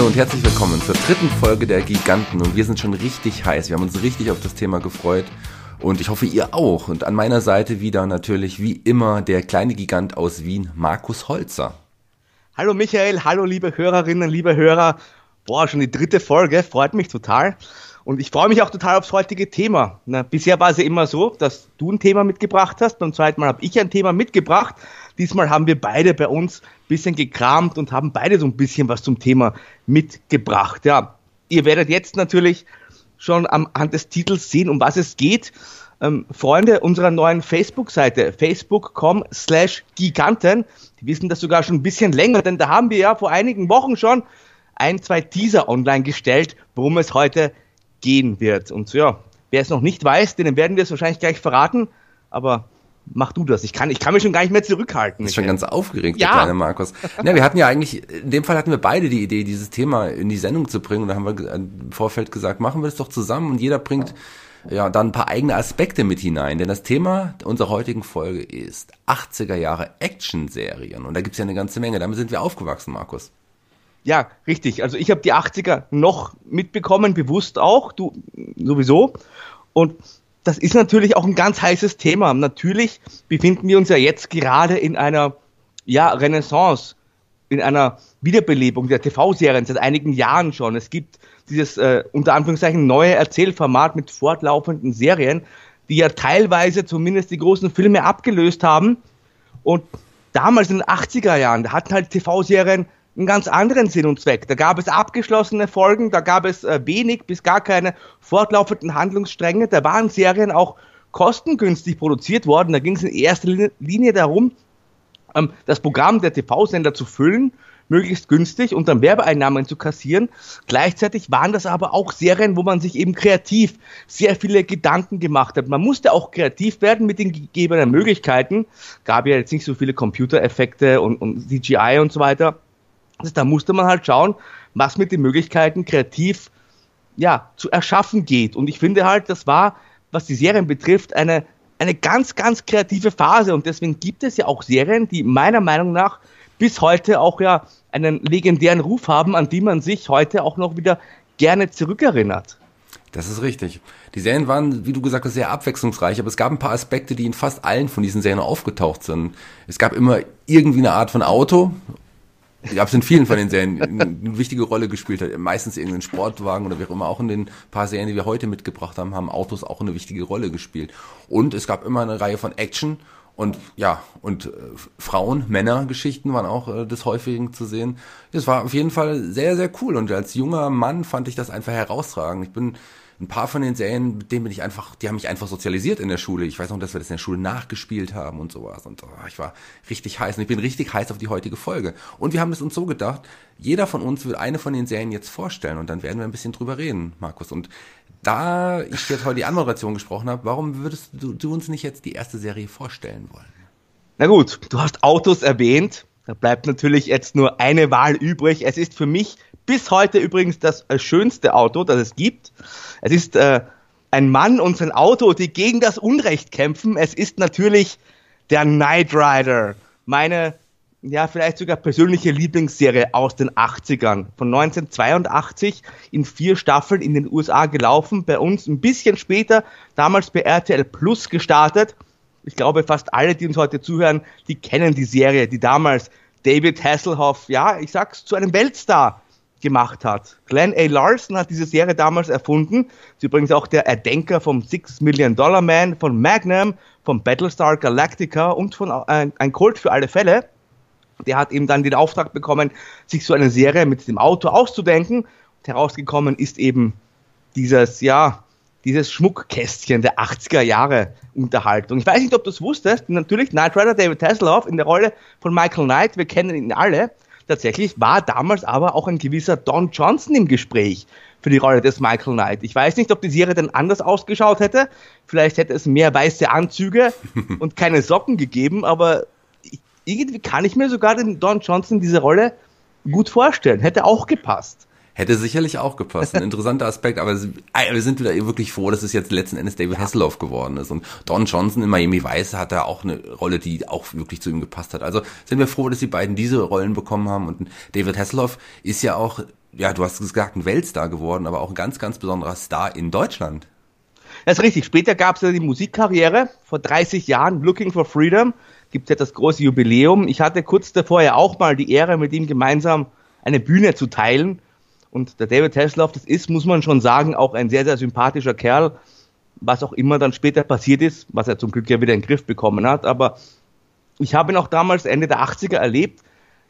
Hallo und herzlich willkommen zur dritten Folge der Giganten und wir sind schon richtig heiß. Wir haben uns richtig auf das Thema gefreut und ich hoffe ihr auch. Und an meiner Seite wieder natürlich wie immer der kleine Gigant aus Wien, Markus Holzer. Hallo Michael, hallo liebe Hörerinnen, liebe Hörer. Boah, schon die dritte Folge, freut mich total. Und ich freue mich auch total aufs heutige Thema. Na, bisher war es ja immer so, dass du ein Thema mitgebracht hast. Beim zweiten Mal habe ich ein Thema mitgebracht. Diesmal haben wir beide bei uns ein bisschen gekramt und haben beide so ein bisschen was zum Thema mitgebracht. Ja, ihr werdet jetzt natürlich schon am Hand des Titels sehen, um was es geht. Ähm, Freunde unserer neuen Facebook-Seite, facebook.com slash Giganten, die wissen das sogar schon ein bisschen länger, denn da haben wir ja vor einigen Wochen schon ein, zwei Teaser online gestellt, worum es heute gehen wird. Und ja, wer es noch nicht weiß, denen werden wir es wahrscheinlich gleich verraten, aber mach du das. Ich kann, ich kann mich schon gar nicht mehr zurückhalten. Ist schon ganz aufgeregt, ja. der kleine Markus. Ja, wir hatten ja eigentlich, in dem Fall hatten wir beide die Idee, dieses Thema in die Sendung zu bringen. Und da haben wir im Vorfeld gesagt, machen wir das doch zusammen und jeder bringt ja dann ein paar eigene Aspekte mit hinein. Denn das Thema unserer heutigen Folge ist 80er Jahre Action-Serien. Und da gibt's ja eine ganze Menge. Damit sind wir aufgewachsen, Markus. Ja, richtig. Also ich habe die 80er noch mitbekommen, bewusst auch, du sowieso. Und das ist natürlich auch ein ganz heißes Thema. Natürlich befinden wir uns ja jetzt gerade in einer ja, Renaissance, in einer Wiederbelebung der TV-Serien seit einigen Jahren schon. Es gibt dieses äh, unter Anführungszeichen neue Erzählformat mit fortlaufenden Serien, die ja teilweise zumindest die großen Filme abgelöst haben. Und damals in den 80er Jahren, da hatten halt TV-Serien einen ganz anderen Sinn und Zweck. Da gab es abgeschlossene Folgen, da gab es äh, wenig bis gar keine fortlaufenden Handlungsstränge. Da waren Serien auch kostengünstig produziert worden. Da ging es in erster Linie darum, ähm, das Programm der TV-Sender zu füllen, möglichst günstig und dann Werbeeinnahmen zu kassieren. Gleichzeitig waren das aber auch Serien, wo man sich eben kreativ sehr viele Gedanken gemacht hat. Man musste auch kreativ werden mit den gegebenen Möglichkeiten. Gab ja jetzt nicht so viele Computereffekte und, und CGI und so weiter. Also da musste man halt schauen, was mit den Möglichkeiten kreativ ja, zu erschaffen geht. Und ich finde halt, das war, was die Serien betrifft, eine, eine ganz, ganz kreative Phase. Und deswegen gibt es ja auch Serien, die meiner Meinung nach bis heute auch ja einen legendären Ruf haben, an die man sich heute auch noch wieder gerne zurückerinnert. Das ist richtig. Die Serien waren, wie du gesagt hast, sehr abwechslungsreich, aber es gab ein paar Aspekte, die in fast allen von diesen Serien aufgetaucht sind. Es gab immer irgendwie eine Art von Auto gab es in vielen von den Serien eine wichtige Rolle gespielt hat. Meistens irgendein Sportwagen oder wie auch immer. Auch in den paar Serien, die wir heute mitgebracht haben, haben Autos auch eine wichtige Rolle gespielt. Und es gab immer eine Reihe von Action und ja, und äh, Frauen, Männer Geschichten waren auch äh, des Häufigen zu sehen. Das war auf jeden Fall sehr, sehr cool. Und als junger Mann fand ich das einfach herausragend. Ich bin ein paar von den Serien, mit denen bin ich einfach, die haben mich einfach sozialisiert in der Schule. Ich weiß noch, dass wir das in der Schule nachgespielt haben und sowas. Und oh, ich war richtig heiß und ich bin richtig heiß auf die heutige Folge. Und wir haben es uns so gedacht, jeder von uns wird eine von den Serien jetzt vorstellen und dann werden wir ein bisschen drüber reden, Markus. Und da ich jetzt heute die Anmoderation gesprochen habe, warum würdest du, du uns nicht jetzt die erste Serie vorstellen wollen? Na gut, du hast Autos erwähnt. Da bleibt natürlich jetzt nur eine Wahl übrig. Es ist für mich bis heute übrigens das äh, schönste Auto, das es gibt. Es ist äh, ein Mann und sein Auto, die gegen das Unrecht kämpfen. Es ist natürlich der Knight Rider. Meine, ja, vielleicht sogar persönliche Lieblingsserie aus den 80ern. Von 1982 in vier Staffeln in den USA gelaufen. Bei uns ein bisschen später, damals bei RTL Plus gestartet. Ich glaube, fast alle, die uns heute zuhören, die kennen die Serie, die damals David Hasselhoff, ja, ich sag's, zu einem Weltstar gemacht hat. Glenn A. Larson hat diese Serie damals erfunden. Ist übrigens auch der Erdenker vom Six Million Dollar Man, von Magnum, von Battlestar Galactica und von äh, ein Kult für alle Fälle. Der hat eben dann den Auftrag bekommen, sich so eine Serie mit dem Auto auszudenken. Und herausgekommen ist eben dieses, ja, dieses Schmuckkästchen der 80er Jahre Unterhaltung. Ich weiß nicht, ob du es wusstest. Natürlich Knight Rider David Hasselhoff in der Rolle von Michael Knight. Wir kennen ihn alle. Tatsächlich war damals aber auch ein gewisser Don Johnson im Gespräch für die Rolle des Michael Knight. Ich weiß nicht, ob die Serie dann anders ausgeschaut hätte. Vielleicht hätte es mehr weiße Anzüge und keine Socken gegeben, aber irgendwie kann ich mir sogar den Don Johnson diese Rolle gut vorstellen. Hätte auch gepasst. Hätte sicherlich auch gepasst. Ein interessanter Aspekt, aber wir sind wieder wirklich froh, dass es jetzt letzten Endes David Hasselhoff geworden ist. Und Don Johnson in Miami Vice hat da auch eine Rolle, die auch wirklich zu ihm gepasst hat. Also sind wir froh, dass die beiden diese Rollen bekommen haben. Und David Hasselhoff ist ja auch ja, du hast gesagt, ein Weltstar geworden, aber auch ein ganz, ganz besonderer Star in Deutschland. Das ist richtig. Später gab es ja die Musikkarriere. Vor 30 Jahren, Looking for Freedom, gibt es ja das große Jubiläum. Ich hatte kurz davor ja auch mal die Ehre, mit ihm gemeinsam eine Bühne zu teilen. Und der David Hasselhoff, das ist, muss man schon sagen, auch ein sehr, sehr sympathischer Kerl. Was auch immer dann später passiert ist, was er zum Glück ja wieder in den Griff bekommen hat. Aber ich habe ihn auch damals Ende der 80er erlebt.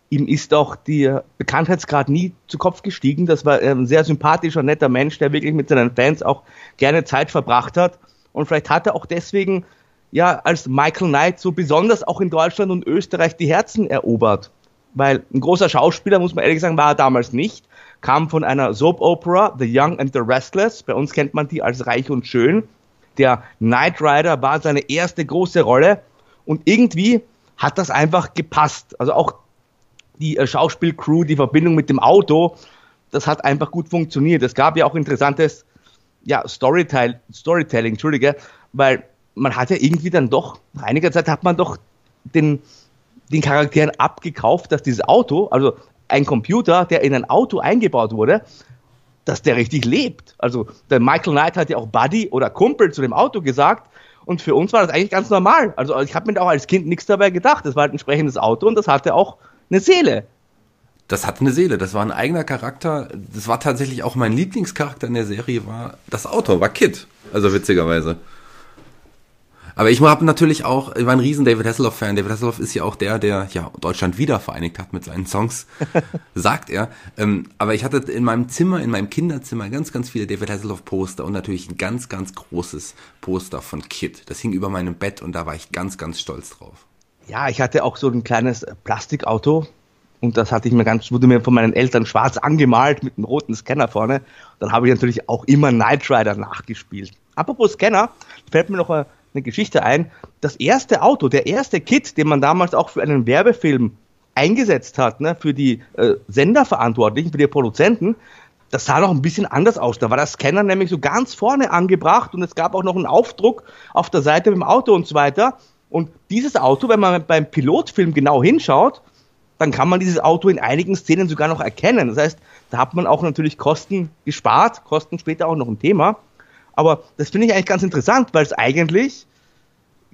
Ihm ist auch der Bekanntheitsgrad nie zu Kopf gestiegen. Das war ein sehr sympathischer, netter Mensch, der wirklich mit seinen Fans auch gerne Zeit verbracht hat. Und vielleicht hat er auch deswegen ja als Michael Knight so besonders auch in Deutschland und Österreich die Herzen erobert. Weil ein großer Schauspieler, muss man ehrlich sagen, war er damals nicht. Kam von einer Soap Opera, The Young and the Restless. Bei uns kennt man die als Reich und Schön. Der Knight Rider war seine erste große Rolle. Und irgendwie hat das einfach gepasst. Also auch die äh, Schauspielcrew, die Verbindung mit dem Auto, das hat einfach gut funktioniert. Es gab ja auch interessantes ja, Storytell Storytelling, Entschuldige, weil man hat ja irgendwie dann doch, nach einiger Zeit hat man doch den, den Charakteren abgekauft, dass dieses Auto, also ein Computer, der in ein Auto eingebaut wurde, dass der richtig lebt. Also der Michael Knight hat ja auch Buddy oder Kumpel zu dem Auto gesagt und für uns war das eigentlich ganz normal. Also ich habe mir auch als Kind nichts dabei gedacht. Das war halt ein entsprechendes Auto und das hatte auch eine Seele. Das hat eine Seele, das war ein eigener Charakter. Das war tatsächlich auch mein Lieblingscharakter in der Serie, war das Auto, war Kid. Also witzigerweise. Aber ich habe natürlich auch, ich war ein riesen David Hasselhoff-Fan. David Hasselhoff ist ja auch der, der ja Deutschland wieder vereinigt hat mit seinen Songs, sagt er. Ähm, aber ich hatte in meinem Zimmer, in meinem Kinderzimmer ganz, ganz viele David Hasselhoff-Poster und natürlich ein ganz, ganz großes Poster von Kid. Das hing über meinem Bett und da war ich ganz, ganz stolz drauf. Ja, ich hatte auch so ein kleines Plastikauto und das hatte ich mir ganz, wurde mir von meinen Eltern schwarz angemalt mit einem roten Scanner vorne. Dann habe ich natürlich auch immer Knight Rider nachgespielt. Apropos Scanner, fällt mir noch eine, Geschichte ein. Das erste Auto, der erste Kit, den man damals auch für einen Werbefilm eingesetzt hat, ne, für die äh, Senderverantwortlichen, für die Produzenten, das sah noch ein bisschen anders aus. Da war der Scanner nämlich so ganz vorne angebracht und es gab auch noch einen Aufdruck auf der Seite mit dem Auto und so weiter. Und dieses Auto, wenn man beim Pilotfilm genau hinschaut, dann kann man dieses Auto in einigen Szenen sogar noch erkennen. Das heißt, da hat man auch natürlich Kosten gespart, Kosten später auch noch ein Thema. Aber das finde ich eigentlich ganz interessant, weil es eigentlich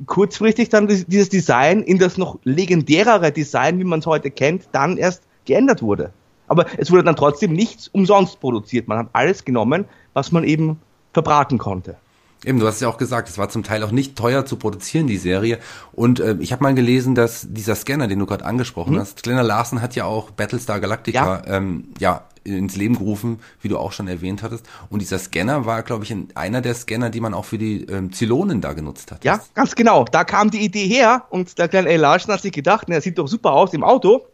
kurzfristig dann dieses Design in das noch legendärere Design, wie man es heute kennt, dann erst geändert wurde. Aber es wurde dann trotzdem nichts umsonst produziert. Man hat alles genommen, was man eben verbraten konnte. Eben, du hast ja auch gesagt, es war zum Teil auch nicht teuer zu produzieren, die Serie. Und äh, ich habe mal gelesen, dass dieser Scanner, den du gerade angesprochen mhm. hast, Glenna Larsen hat ja auch Battlestar Galactica ja. Ähm, ja ins Leben gerufen, wie du auch schon erwähnt hattest. Und dieser Scanner war, glaube ich, einer der Scanner, die man auch für die ähm, Zylonen da genutzt hat. Ja, ganz genau. Da kam die Idee her und der kleine A. Larsen hat sich gedacht, ne, sieht doch super aus im Auto.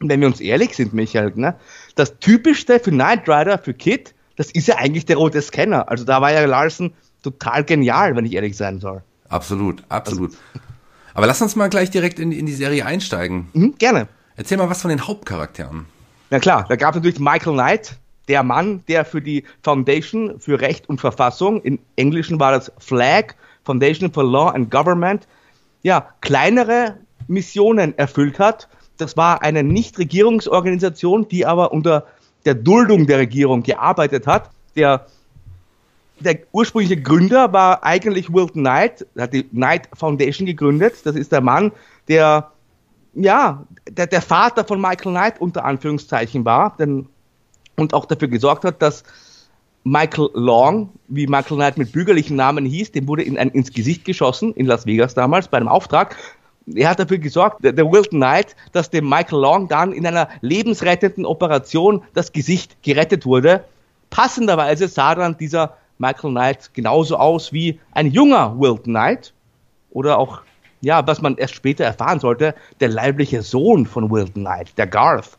Und wenn wir uns ehrlich sind, Michael, ne, das Typischste für Knight Rider, für Kit, das ist ja eigentlich der rote Scanner. Also da war ja Larsen total genial, wenn ich ehrlich sein soll. Absolut, absolut. Also, Aber lass uns mal gleich direkt in, in die Serie einsteigen. Mhm, gerne. Erzähl mal was von den Hauptcharakteren. Na klar, da gab es natürlich Michael Knight, der Mann, der für die Foundation für Recht und Verfassung, im Englischen war das FLAG, Foundation for Law and Government, ja, kleinere Missionen erfüllt hat. Das war eine Nichtregierungsorganisation, die aber unter der Duldung der Regierung gearbeitet hat. Der der ursprüngliche Gründer war eigentlich Wilton Knight, hat die Knight Foundation gegründet. Das ist der Mann, der ja, der, der Vater von Michael Knight unter Anführungszeichen war denn, und auch dafür gesorgt hat, dass Michael Long, wie Michael Knight mit bürgerlichen Namen hieß, dem wurde in ein, ins Gesicht geschossen in Las Vegas damals bei einem Auftrag. Er hat dafür gesorgt, der, der Wilton Knight, dass dem Michael Long dann in einer lebensrettenden Operation das Gesicht gerettet wurde. Passenderweise sah dann dieser Michael Knight genauso aus wie ein junger Wilt Knight oder auch, ja, was man erst später erfahren sollte, der leibliche Sohn von Wilt Knight, der Garth.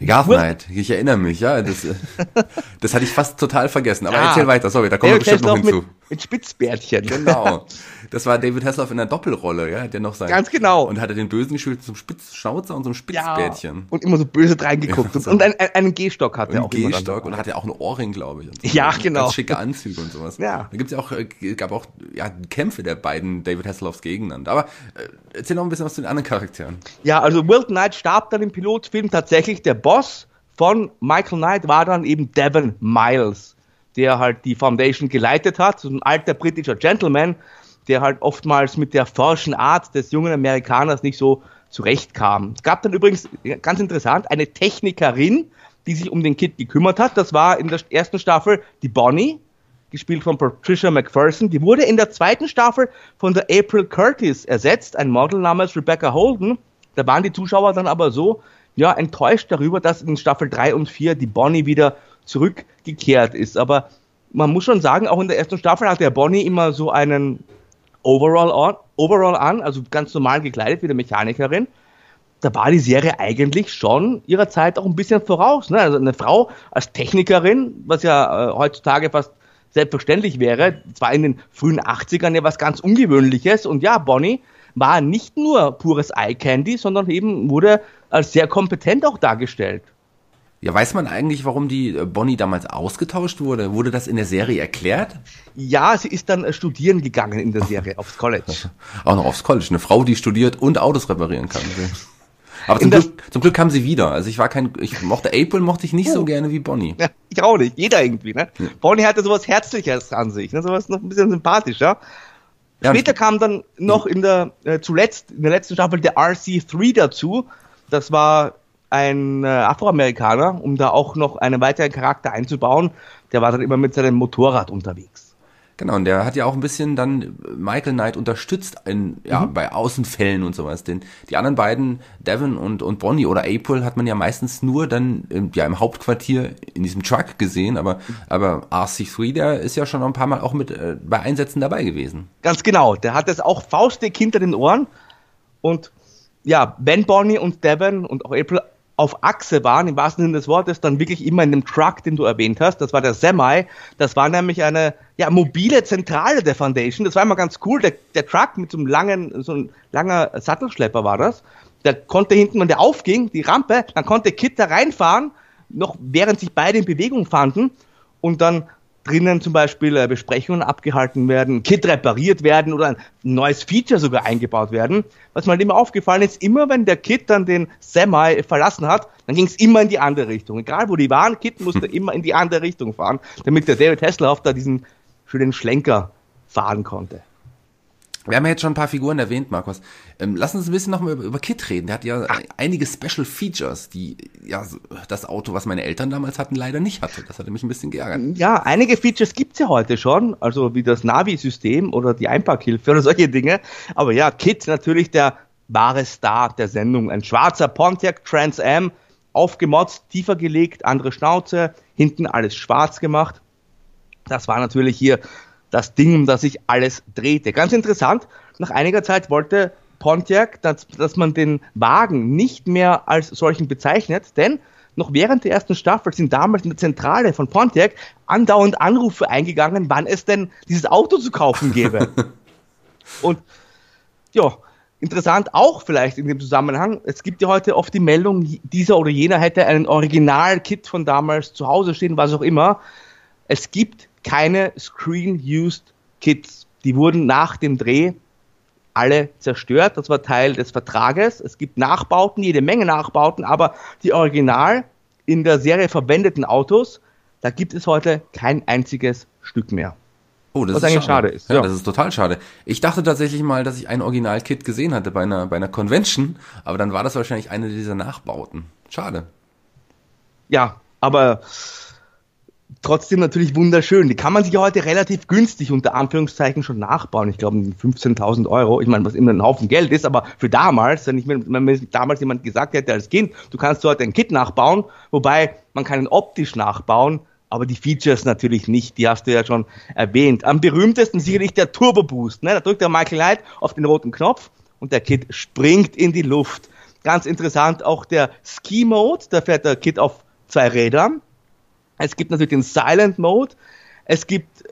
Garth Knight, ich erinnere mich, ja, das, das hatte ich fast total vergessen. Aber ja, erzähl weiter, sorry, da kommen wir bestimmt noch hinzu. Mit, mit Spitzbärtchen. Genau. Das war David Hasselhoff in der Doppelrolle, ja, der noch sein. Ganz genau. Und hatte den Bösen gespielt zum Spitzschnauzer und zum Spitzbärtchen. Ja, und immer so böse reingeguckt. Ja, so. Und einen, einen Gehstock hatte er auch. Einen Gehstock und hatte auch einen Ohrring, glaube ich. So. Ja, genau. Ganz schicke Anzüge und sowas. Ja. Da gibt's ja auch, äh, gab auch, ja, Kämpfe der beiden David Hasselhoffs gegeneinander. Aber äh, erzähl noch ein bisschen was zu den anderen Charakteren. Ja, also Wilt Knight starb dann im Pilotfilm tatsächlich der Boss von Michael Knight war dann eben Devon Miles, der halt die Foundation geleitet hat, so ein alter britischer Gentleman, der halt oftmals mit der forschen Art des jungen Amerikaners nicht so zurechtkam. Es gab dann übrigens, ganz interessant, eine Technikerin, die sich um den Kid gekümmert hat. Das war in der ersten Staffel die Bonnie, gespielt von Patricia McPherson. Die wurde in der zweiten Staffel von der April Curtis ersetzt, ein Model namens Rebecca Holden. Da waren die Zuschauer dann aber so ja, enttäuscht darüber, dass in Staffel 3 und 4 die Bonnie wieder zurückgekehrt ist. Aber man muss schon sagen, auch in der ersten Staffel hat der Bonnie immer so einen Overall, on, Overall an, also ganz normal gekleidet wie eine Mechanikerin. Da war die Serie eigentlich schon ihrer Zeit auch ein bisschen voraus. Ne? Also eine Frau als Technikerin, was ja äh, heutzutage fast selbstverständlich wäre, zwar in den frühen 80ern ja was ganz Ungewöhnliches. Und ja, Bonnie war nicht nur pures Eye Candy, sondern eben wurde als sehr kompetent auch dargestellt. Ja, weiß man eigentlich, warum die äh, Bonnie damals ausgetauscht wurde? Wurde das in der Serie erklärt? Ja, sie ist dann äh, studieren gegangen in der Serie, aufs College. Auch noch aufs College. Eine Frau, die studiert und Autos reparieren kann. Aber zum Glück, zum Glück kam sie wieder. Also ich war kein, ich mochte April, mochte ich nicht oh. so gerne wie Bonnie. Ja, ich auch nicht. Jeder irgendwie, ne? Ja. Bonnie hatte sowas Herzliches an sich, ne? Sowas noch ein bisschen sympathischer. Ja, Später kam dann noch in der, äh, zuletzt, in der letzten Staffel der RC3 dazu. Das war ein äh, Afroamerikaner, um da auch noch einen weiteren Charakter einzubauen. Der war dann immer mit seinem Motorrad unterwegs. Genau, und der hat ja auch ein bisschen dann Michael Knight unterstützt in, ja, mhm. bei Außenfällen und sowas. Denn die anderen beiden, Devon und, und Bonnie oder April, hat man ja meistens nur dann im, ja, im Hauptquartier in diesem Truck gesehen, aber, aber RC3, der ist ja schon ein paar Mal auch mit äh, bei Einsätzen dabei gewesen. Ganz genau, der hat es auch faustig hinter den Ohren und ja, wenn Bonnie und Devon und auch April auf Achse waren, im wahrsten Sinne des Wortes, dann wirklich immer in dem Truck, den du erwähnt hast. Das war der Semi. Das war nämlich eine ja, mobile Zentrale der Foundation. Das war immer ganz cool. Der, der Truck mit so einem langen, so ein langer Sattelschlepper war das. Der konnte hinten, wenn der aufging, die Rampe, dann konnte Kit da reinfahren, noch während sich beide in Bewegung fanden. Und dann drinnen zum Beispiel äh, Besprechungen abgehalten werden, Kit repariert werden oder ein neues Feature sogar eingebaut werden. Was mir halt immer aufgefallen ist, immer wenn der Kit dann den Semi verlassen hat, dann ging es immer in die andere Richtung. Egal wo die waren, Kit musste immer in die andere Richtung fahren, damit der David Hasselhoff da diesen schönen Schlenker fahren konnte. Wir haben ja jetzt schon ein paar Figuren erwähnt, Markus. Ähm, lass uns ein bisschen noch mal über, über Kit reden. Der hat ja Ach. einige Special Features, die ja das Auto, was meine Eltern damals hatten, leider nicht hatte. Das hatte mich ein bisschen geärgert. Ja, einige Features gibt's ja heute schon, also wie das Navi-System oder die Einparkhilfe oder solche Dinge. Aber ja, Kit natürlich der wahre Star der Sendung. Ein schwarzer Pontiac Trans Am, aufgemotzt, tiefer gelegt, andere Schnauze, hinten alles schwarz gemacht. Das war natürlich hier das Ding, um das sich alles drehte. Ganz interessant, nach einiger Zeit wollte Pontiac, dass, dass man den Wagen nicht mehr als solchen bezeichnet, denn noch während der ersten Staffel sind damals in der Zentrale von Pontiac andauernd Anrufe eingegangen, wann es denn dieses Auto zu kaufen gäbe. Und ja, interessant auch vielleicht in dem Zusammenhang, es gibt ja heute oft die Meldung, dieser oder jener hätte einen Original-Kit von damals zu Hause stehen, was auch immer. Es gibt keine Screen-Used Kits. Die wurden nach dem Dreh alle zerstört. Das war Teil des Vertrages. Es gibt Nachbauten, jede Menge Nachbauten, aber die original in der Serie verwendeten Autos, da gibt es heute kein einziges Stück mehr. Oh, das Was ist eigentlich schade. schade ist. Ja, ja, das ist total schade. Ich dachte tatsächlich mal, dass ich ein Original-Kit gesehen hatte bei einer, bei einer Convention, aber dann war das wahrscheinlich eine dieser Nachbauten. Schade. Ja, aber trotzdem natürlich wunderschön. Die kann man sich heute relativ günstig unter Anführungszeichen schon nachbauen. Ich glaube 15.000 Euro. Ich meine, was immer ein Haufen Geld ist, aber für damals, wenn, ich, wenn mir damals jemand gesagt hätte als Kind, du kannst heute ein Kit nachbauen, wobei man kann ihn optisch nachbauen, aber die Features natürlich nicht, die hast du ja schon erwähnt. Am berühmtesten sicherlich der Turbo Boost. Ne? Da drückt der Michael Knight auf den roten Knopf und der Kit springt in die Luft. Ganz interessant auch der Ski Mode, da fährt der Kit auf zwei Rädern es gibt natürlich den Silent Mode. Es gibt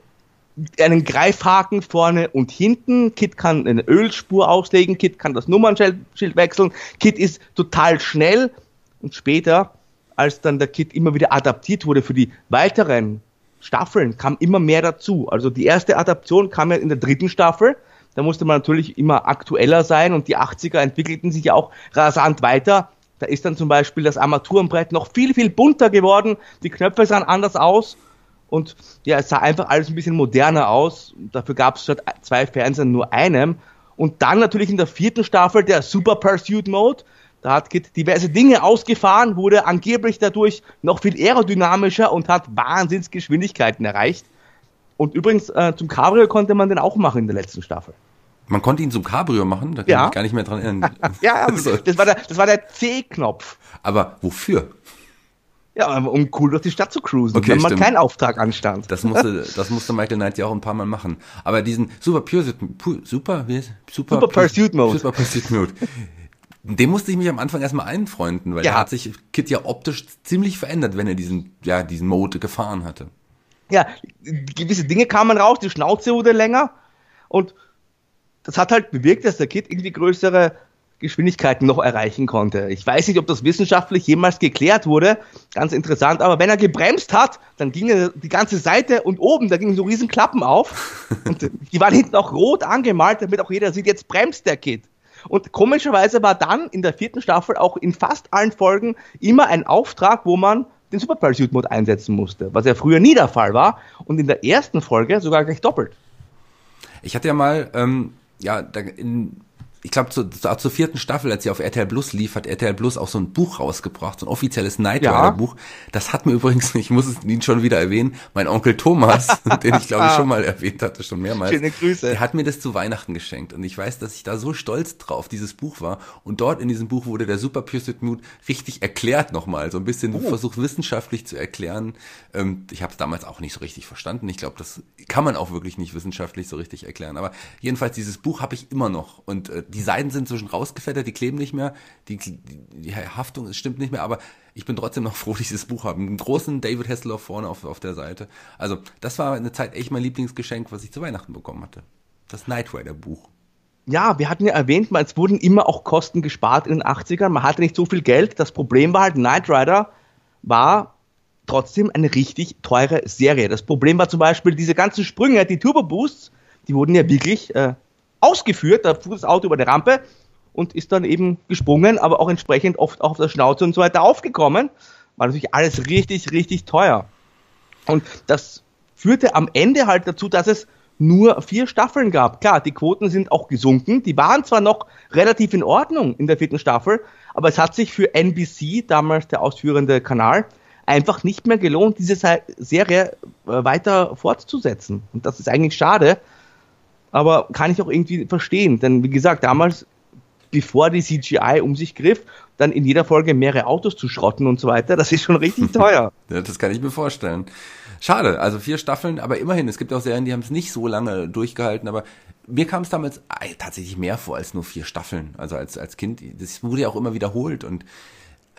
einen Greifhaken vorne und hinten. Kit kann eine Ölspur auslegen. Kit kann das Nummernschild wechseln. Kit ist total schnell. Und später, als dann der Kit immer wieder adaptiert wurde für die weiteren Staffeln, kam immer mehr dazu. Also die erste Adaption kam ja in der dritten Staffel. Da musste man natürlich immer aktueller sein und die 80er entwickelten sich ja auch rasant weiter. Da ist dann zum Beispiel das Armaturenbrett noch viel, viel bunter geworden. Die Knöpfe sahen anders aus. Und ja, es sah einfach alles ein bisschen moderner aus. Dafür gab es statt zwei Fernsehern nur einem. Und dann natürlich in der vierten Staffel der Super Pursuit Mode. Da hat Kit diverse Dinge ausgefahren, wurde angeblich dadurch noch viel aerodynamischer und hat Wahnsinnsgeschwindigkeiten erreicht. Und übrigens, äh, zum Cabrio konnte man den auch machen in der letzten Staffel. Man konnte ihn zum Cabrio machen, da kann ja. ich gar nicht mehr dran erinnern. ja, das war der, das war der C-Knopf. Aber wofür? Ja, um cool durch die Stadt zu cruisen, okay, wenn man keinen Auftrag anstand. Das musste, das musste Michael Knight ja auch ein paar Mal machen. Aber diesen Super Pursuit, Super, wie ist, Super, Super Pursuit Mode. Super Pursuit Mode. Dem musste ich mich am Anfang erstmal einfreunden, weil ja. da hat sich Kit ja optisch ziemlich verändert, wenn er diesen, ja, diesen Mode gefahren hatte. Ja, gewisse Dinge kamen raus, die Schnauze wurde länger und das hat halt bewirkt, dass der Kit irgendwie größere Geschwindigkeiten noch erreichen konnte. Ich weiß nicht, ob das wissenschaftlich jemals geklärt wurde. Ganz interessant. Aber wenn er gebremst hat, dann ging die ganze Seite und oben, da gingen so riesen Klappen auf. und die waren hinten auch rot angemalt, damit auch jeder sieht, jetzt bremst der Kid. Und komischerweise war dann in der vierten Staffel auch in fast allen Folgen immer ein Auftrag, wo man den Super Pursuit Mode einsetzen musste, was ja früher nie der Fall war und in der ersten Folge sogar gleich doppelt. Ich hatte ja mal ähm, ja, in, ich glaube, zu, zu, zur vierten Staffel, als sie auf RTL Plus lief, hat RTL Plus auch so ein Buch rausgebracht, so ein offizielles Knight. Ja. Das hat mir übrigens, ich muss es ihn schon wieder erwähnen, mein Onkel Thomas, den ich glaube ich schon mal erwähnt hatte, schon mehrmals. Schöne Grüße. Der hat mir das zu Weihnachten geschenkt und ich weiß, dass ich da so stolz drauf dieses Buch war und dort in diesem Buch wurde der Super Pursuit Mood richtig erklärt nochmal, so ein bisschen oh. versucht wissenschaftlich zu erklären. Ähm, ich habe es damals auch nicht so richtig verstanden. Ich glaube, das kann man auch wirklich nicht wissenschaftlich so richtig erklären. Aber jedenfalls dieses Buch habe ich immer noch und äh, die Seiten sind zwischen rausgefettert, die kleben nicht mehr, die, die, die Haftung stimmt nicht mehr, aber ich bin trotzdem noch froh, dieses Buch haben. Einen großen David Hasselhoff vorne auf, auf der Seite. Also, das war eine Zeit echt mein Lieblingsgeschenk, was ich zu Weihnachten bekommen hatte. Das Knight Rider Buch. Ja, wir hatten ja erwähnt, es wurden immer auch Kosten gespart in den 80ern. Man hatte nicht so viel Geld. Das Problem war halt, Knight Rider war trotzdem eine richtig teure Serie. Das Problem war zum Beispiel diese ganzen Sprünge, die Turbo Boosts, die wurden ja wirklich äh, ausgeführt, da fuhr das Auto über die Rampe und ist dann eben gesprungen, aber auch entsprechend oft auf der Schnauze und so weiter aufgekommen. War natürlich alles richtig, richtig teuer. Und das führte am Ende halt dazu, dass es nur vier Staffeln gab. Klar, die Quoten sind auch gesunken. Die waren zwar noch relativ in Ordnung in der vierten Staffel, aber es hat sich für NBC, damals der ausführende Kanal, einfach nicht mehr gelohnt, diese Serie äh, weiter fortzusetzen. Und das ist eigentlich schade, aber kann ich auch irgendwie verstehen. Denn wie gesagt, damals, bevor die CGI um sich griff, dann in jeder Folge mehrere Autos zu schrotten und so weiter, das ist schon richtig teuer. ja, das kann ich mir vorstellen. Schade, also vier Staffeln, aber immerhin, es gibt auch Serien, die haben es nicht so lange durchgehalten, aber mir kam es damals äh, tatsächlich mehr vor als nur vier Staffeln. Also als, als Kind, das wurde ja auch immer wiederholt und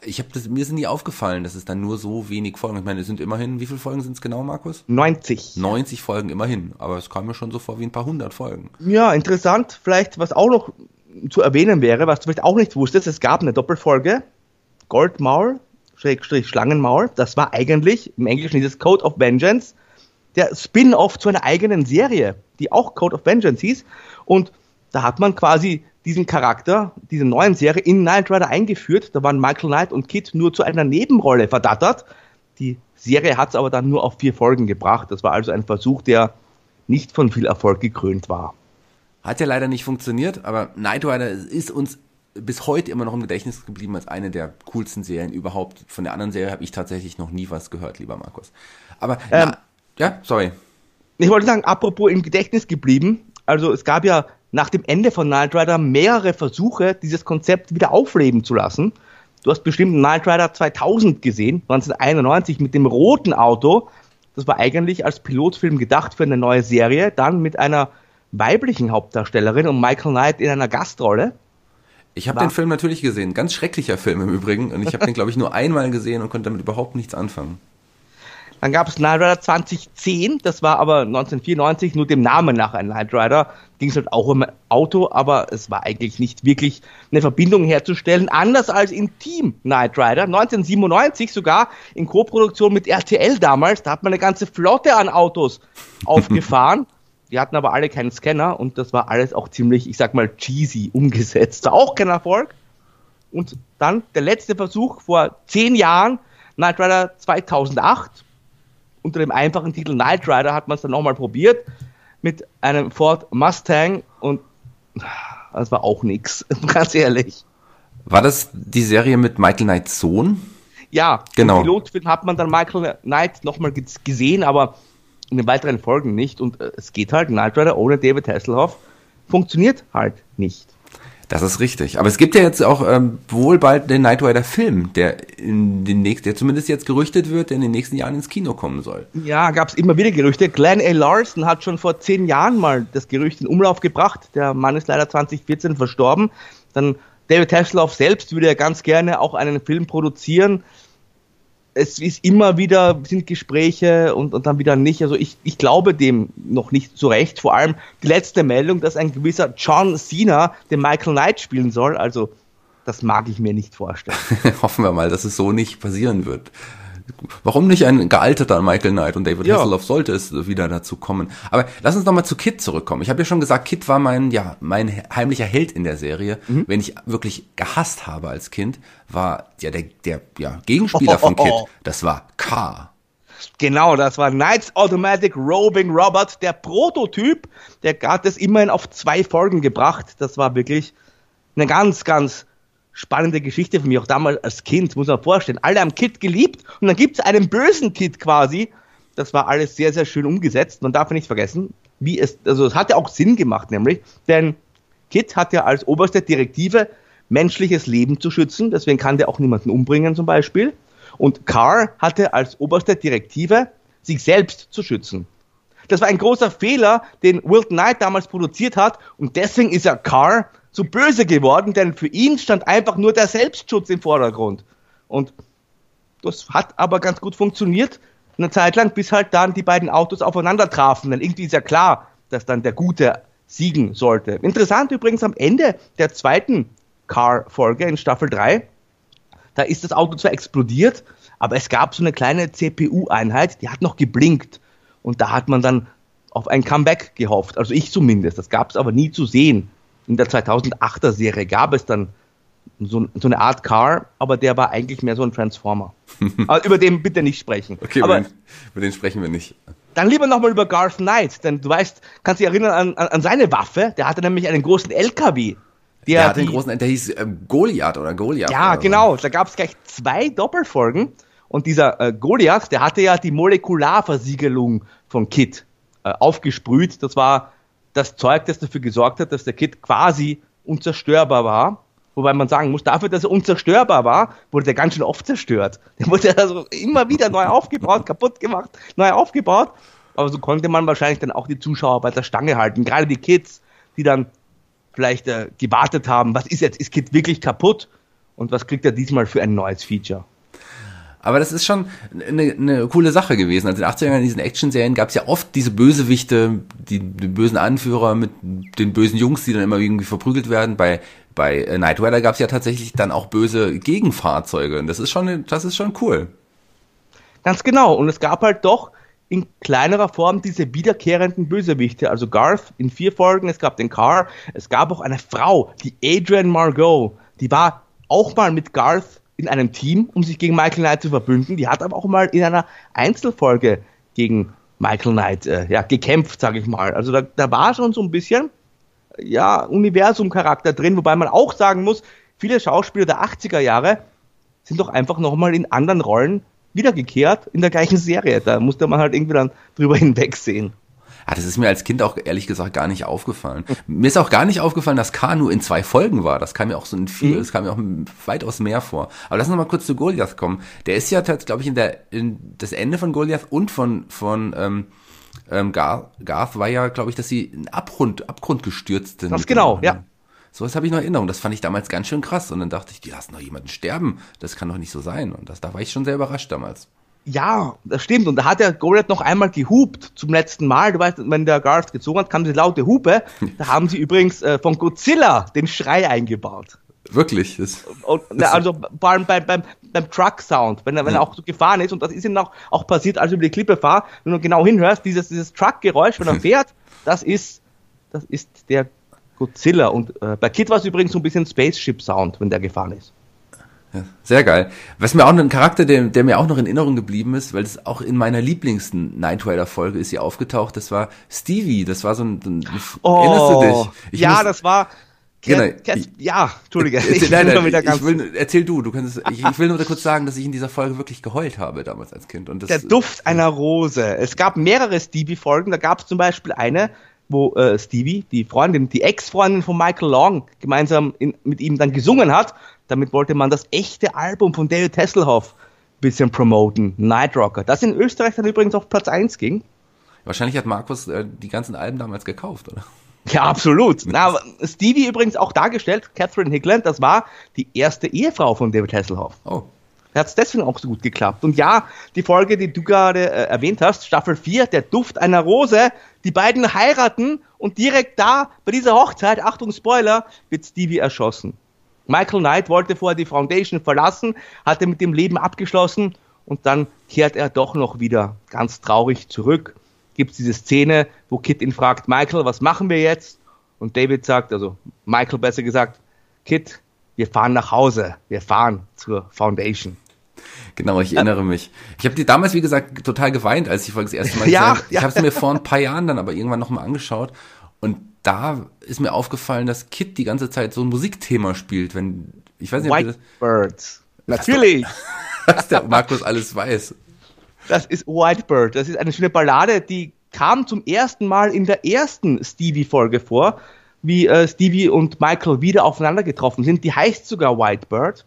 ich habe das mir ist nie aufgefallen, dass es dann nur so wenig Folgen. Ich meine, es sind immerhin, wie viele Folgen sind es genau, Markus? 90. 90 Folgen immerhin, aber es kam mir schon so vor wie ein paar hundert Folgen. Ja, interessant. Vielleicht was auch noch zu erwähnen wäre, was du vielleicht auch nicht wusstest, es gab eine Doppelfolge Goldmaul Schrägstrich Schlangenmaul. Das war eigentlich im Englischen dieses Code of Vengeance der Spin-off zu einer eigenen Serie, die auch Code of Vengeance hieß und da hat man quasi diesen Charakter, diese neuen Serie in Knight Rider eingeführt. Da waren Michael Knight und Kit nur zu einer Nebenrolle verdattert. Die Serie hat es aber dann nur auf vier Folgen gebracht. Das war also ein Versuch, der nicht von viel Erfolg gekrönt war. Hat ja leider nicht funktioniert, aber Knight Rider ist uns bis heute immer noch im Gedächtnis geblieben als eine der coolsten Serien überhaupt. Von der anderen Serie habe ich tatsächlich noch nie was gehört, lieber Markus. Aber ähm, na, ja, sorry. Ich wollte sagen, apropos im Gedächtnis geblieben. Also es gab ja nach dem Ende von Knight Rider mehrere Versuche, dieses Konzept wieder aufleben zu lassen. Du hast bestimmt Knight Rider 2000 gesehen, 1991 mit dem roten Auto. Das war eigentlich als Pilotfilm gedacht für eine neue Serie, dann mit einer weiblichen Hauptdarstellerin und Michael Knight in einer Gastrolle. Ich habe den Film natürlich gesehen, ganz schrecklicher Film im Übrigen, und ich habe den glaube ich nur einmal gesehen und konnte damit überhaupt nichts anfangen. Dann gab es Knight Rider 2010, das war aber 1994 nur dem Namen nach ein Knight Rider. Ging es halt auch um Auto, aber es war eigentlich nicht wirklich eine Verbindung herzustellen, anders als in Team Knight Rider. 1997 sogar in Co-Produktion mit RTL damals, da hat man eine ganze Flotte an Autos aufgefahren. Die hatten aber alle keinen Scanner und das war alles auch ziemlich, ich sag mal, cheesy umgesetzt. War auch kein Erfolg. Und dann der letzte Versuch vor zehn Jahren, Knight Rider 2008. Unter dem einfachen Titel Knight Rider hat man es dann nochmal probiert mit einem Ford Mustang und das war auch nix, ganz ehrlich. War das die Serie mit Michael Knights Sohn? Ja, genau. Im Pilotfilm hat man dann Michael Knight nochmal gesehen, aber in den weiteren Folgen nicht. Und äh, es geht halt, Knight Rider ohne David Hasselhoff funktioniert halt nicht. Das ist richtig. Aber es gibt ja jetzt auch ähm, wohl bald den Knight Rider Film, der in den nächsten, der zumindest jetzt gerüchtet wird, der in den nächsten Jahren ins Kino kommen soll. Ja, gab es immer wieder Gerüchte. Glenn A. Larson hat schon vor zehn Jahren mal das Gerücht in Umlauf gebracht. Der Mann ist leider 2014 verstorben. Dann David Hasselhoff selbst würde ja ganz gerne auch einen Film produzieren es ist immer wieder, sind Gespräche und, und dann wieder nicht. Also ich, ich glaube dem noch nicht so recht. Vor allem die letzte Meldung, dass ein gewisser John Cena den Michael Knight spielen soll. Also das mag ich mir nicht vorstellen. Hoffen wir mal, dass es so nicht passieren wird. Warum nicht ein gealterter Michael Knight und David ja. Hasselhoff sollte es wieder dazu kommen. Aber lass uns nochmal zu Kit zurückkommen. Ich habe ja schon gesagt, Kit war mein, ja, mein heimlicher Held in der Serie. Mhm. Wenn ich wirklich gehasst habe als Kind, war ja der, der ja, Gegenspieler von Kit, das war K. Genau, das war Knights Automatic Roving Robert, der Prototyp. Der hat es immerhin auf zwei Folgen gebracht. Das war wirklich eine ganz, ganz spannende Geschichte für mich, auch damals als Kind, muss man vorstellen. Alle haben Kid geliebt und dann gibt es einen bösen Kid quasi. Das war alles sehr, sehr schön umgesetzt. Man darf nicht vergessen, wie es, also es hat ja auch Sinn gemacht, nämlich, denn Kid hat ja als oberste Direktive menschliches Leben zu schützen, deswegen kann der auch niemanden umbringen zum Beispiel. Und Carr hatte als oberste Direktive, sich selbst zu schützen. Das war ein großer Fehler, den Wilt Knight damals produziert hat und deswegen ist er Carr zu böse geworden, denn für ihn stand einfach nur der Selbstschutz im Vordergrund. Und das hat aber ganz gut funktioniert, eine Zeit lang, bis halt dann die beiden Autos aufeinander trafen. Denn irgendwie ist ja klar, dass dann der Gute siegen sollte. Interessant übrigens am Ende der zweiten Car-Folge in Staffel 3, da ist das Auto zwar explodiert, aber es gab so eine kleine CPU-Einheit, die hat noch geblinkt. Und da hat man dann auf ein Comeback gehofft. Also ich zumindest. Das gab es aber nie zu sehen in der 2008er Serie gab es dann so, so, eine Art Car, aber der war eigentlich mehr so ein Transformer. aber über den bitte nicht sprechen. Okay, aber, über, den, über den sprechen wir nicht. Dann lieber nochmal über Garth Knight, denn du weißt, kannst dich erinnern an, an, an seine Waffe, der hatte nämlich einen großen LKW. Der, der hatte einen großen, der hieß ähm, Goliath oder Goliath. Ja, genau, da gab es gleich zwei Doppelfolgen und dieser äh, Goliath, der hatte ja die Molekularversiegelung von Kit äh, aufgesprüht. Das war das Zeug, das dafür gesorgt hat, dass der Kid quasi unzerstörbar war. Wobei man sagen muss, dafür, dass er unzerstörbar war, wurde der ganz schön oft zerstört. Der wurde also immer wieder neu aufgebaut, kaputt gemacht, neu aufgebaut. Aber so konnte man wahrscheinlich dann auch die Zuschauer bei der Stange halten. Gerade die Kids, die dann vielleicht äh, gewartet haben, was ist jetzt, ist Kid wirklich kaputt? Und was kriegt er diesmal für ein neues Feature? Aber das ist schon eine, eine coole Sache gewesen. Also in den 80ern in diesen Action-Serien gab es ja oft diese Bösewichte, die, die bösen Anführer mit den bösen Jungs, die dann immer irgendwie verprügelt werden. Bei bei Night Rider gab es ja tatsächlich dann auch böse Gegenfahrzeuge. Und das ist schon, das ist schon cool. Ganz genau. Und es gab halt doch in kleinerer Form diese wiederkehrenden Bösewichte. Also Garth in vier Folgen, es gab den Car, es gab auch eine Frau, die Adrian Margot, die war auch mal mit Garth in einem Team, um sich gegen Michael Knight zu verbünden. Die hat aber auch mal in einer Einzelfolge gegen Michael Knight äh, ja, gekämpft, sage ich mal. Also da, da war schon so ein bisschen ja, Universum-Charakter drin, wobei man auch sagen muss, viele Schauspieler der 80er Jahre sind doch einfach nochmal in anderen Rollen wiedergekehrt in der gleichen Serie. Da musste man halt irgendwie dann drüber hinwegsehen. Ah, das ist mir als Kind auch ehrlich gesagt gar nicht aufgefallen. Mir ist auch gar nicht aufgefallen, dass K nur in zwei Folgen war. Das kam mir auch so in viel, mhm. das kam mir auch weitaus mehr vor. Aber lass uns mal kurz zu Goliath kommen. Der ist ja, glaube ich, in der in das Ende von Goliath und von von ähm, ähm, Garth, Garth war ja, glaube ich, dass sie in Abgrund Abgrund gestürzt sind. Das genau, ja. So was habe ich noch in Erinnerung. Das fand ich damals ganz schön krass. Und dann dachte ich, die lassen noch jemanden sterben. Das kann doch nicht so sein. Und das, da war ich schon sehr überrascht damals. Ja, das stimmt. Und da hat der Goliath noch einmal gehupt zum letzten Mal. Du weißt, wenn der Garth gezogen hat, kam diese laute Hupe. Da haben sie übrigens äh, von Godzilla den Schrei eingebaut. Wirklich? Das, und, das also vor allem beim, beim, beim Truck-Sound, wenn er, wenn er auch so gefahren ist, und das ist ihm auch, auch passiert, als er über die Klippe fahrt, wenn du genau hinhörst, dieses, dieses Truck-Geräusch, wenn er fährt, das ist, das ist der Godzilla. Und äh, bei Kid war es übrigens so ein bisschen Spaceship-Sound, wenn der gefahren ist. Ja, sehr geil. Was mir auch ein Charakter, der, der mir auch noch in Erinnerung geblieben ist, weil es auch in meiner lieblingsten Night Rider Folge ist sie aufgetaucht, das war Stevie, das war so ein, ein oh, erinnerst du dich? Ich ja, muss, das war Genau. Ja, Entschuldige. Ich, nein, nein, ich will, erzähl du, du kannst, ich, ich will nur kurz sagen, dass ich in dieser Folge wirklich geheult habe damals als Kind. Und das, Der Duft einer Rose. Es gab mehrere Stevie-Folgen, da gab es zum Beispiel eine, wo äh, Stevie, die Freundin, die Ex-Freundin von Michael Long, gemeinsam in, mit ihm dann gesungen hat. Damit wollte man das echte Album von David Hasselhoff bisschen promoten, Night Rocker. Das in Österreich dann übrigens auf Platz 1 ging. Wahrscheinlich hat Markus äh, die ganzen Alben damals gekauft, oder? Ja, absolut. Na, Stevie übrigens auch dargestellt, Catherine Hickland, das war die erste Ehefrau von David Hasselhoff. Oh. Hat es deswegen auch so gut geklappt. Und ja, die Folge, die du gerade äh, erwähnt hast, Staffel 4, der Duft einer Rose, die beiden heiraten und direkt da, bei dieser Hochzeit, Achtung Spoiler, wird Stevie erschossen. Michael Knight wollte vorher die Foundation verlassen, hatte mit dem Leben abgeschlossen und dann kehrt er doch noch wieder ganz traurig zurück gibt es diese Szene, wo Kit ihn fragt, Michael, was machen wir jetzt? Und David sagt, also Michael besser gesagt, Kit, wir fahren nach Hause, wir fahren zur Foundation. Genau, ich erinnere mich. Ich habe die damals, wie gesagt, total geweint, als ich das erste Mal ja, gesehen habe. Ich habe es mir vor ein paar Jahren dann aber irgendwann nochmal angeschaut und da ist mir aufgefallen, dass Kit die ganze Zeit so ein Musikthema spielt, wenn ich weiß nicht, White ob das, Birds. Natürlich. Was der Markus alles weiß. Das ist Whitebird. Das ist eine schöne Ballade, die kam zum ersten Mal in der ersten Stevie-Folge vor, wie äh, Stevie und Michael wieder aufeinander getroffen sind. Die heißt sogar Whitebird.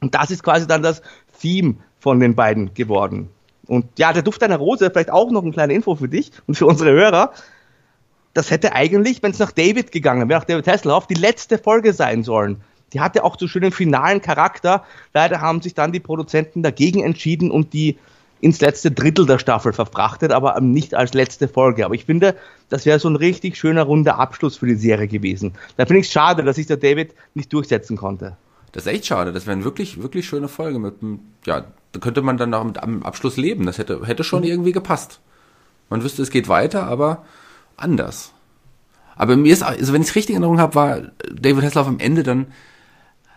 Und das ist quasi dann das Theme von den beiden geworden. Und ja, der Duft einer Rose, vielleicht auch noch eine kleine Info für dich und für unsere Hörer. Das hätte eigentlich, wenn es nach David gegangen wäre, nach David Hasselhoff, die letzte Folge sein sollen. Die hatte auch so schönen finalen Charakter. Leider haben sich dann die Produzenten dagegen entschieden und die ins letzte Drittel der Staffel verfrachtet, aber nicht als letzte Folge. Aber ich finde, das wäre so ein richtig schöner runder Abschluss für die Serie gewesen. Da finde ich es schade, dass sich der David nicht durchsetzen konnte. Das ist echt schade. Das wäre eine wirklich, wirklich schöne Folge. Mit, ja, da könnte man dann auch mit am Abschluss leben. Das hätte, hätte schon mhm. irgendwie gepasst. Man wüsste, es geht weiter, aber anders. Aber mir ist, also wenn ich es richtig in Erinnerung habe, war David Hasselhoff am Ende dann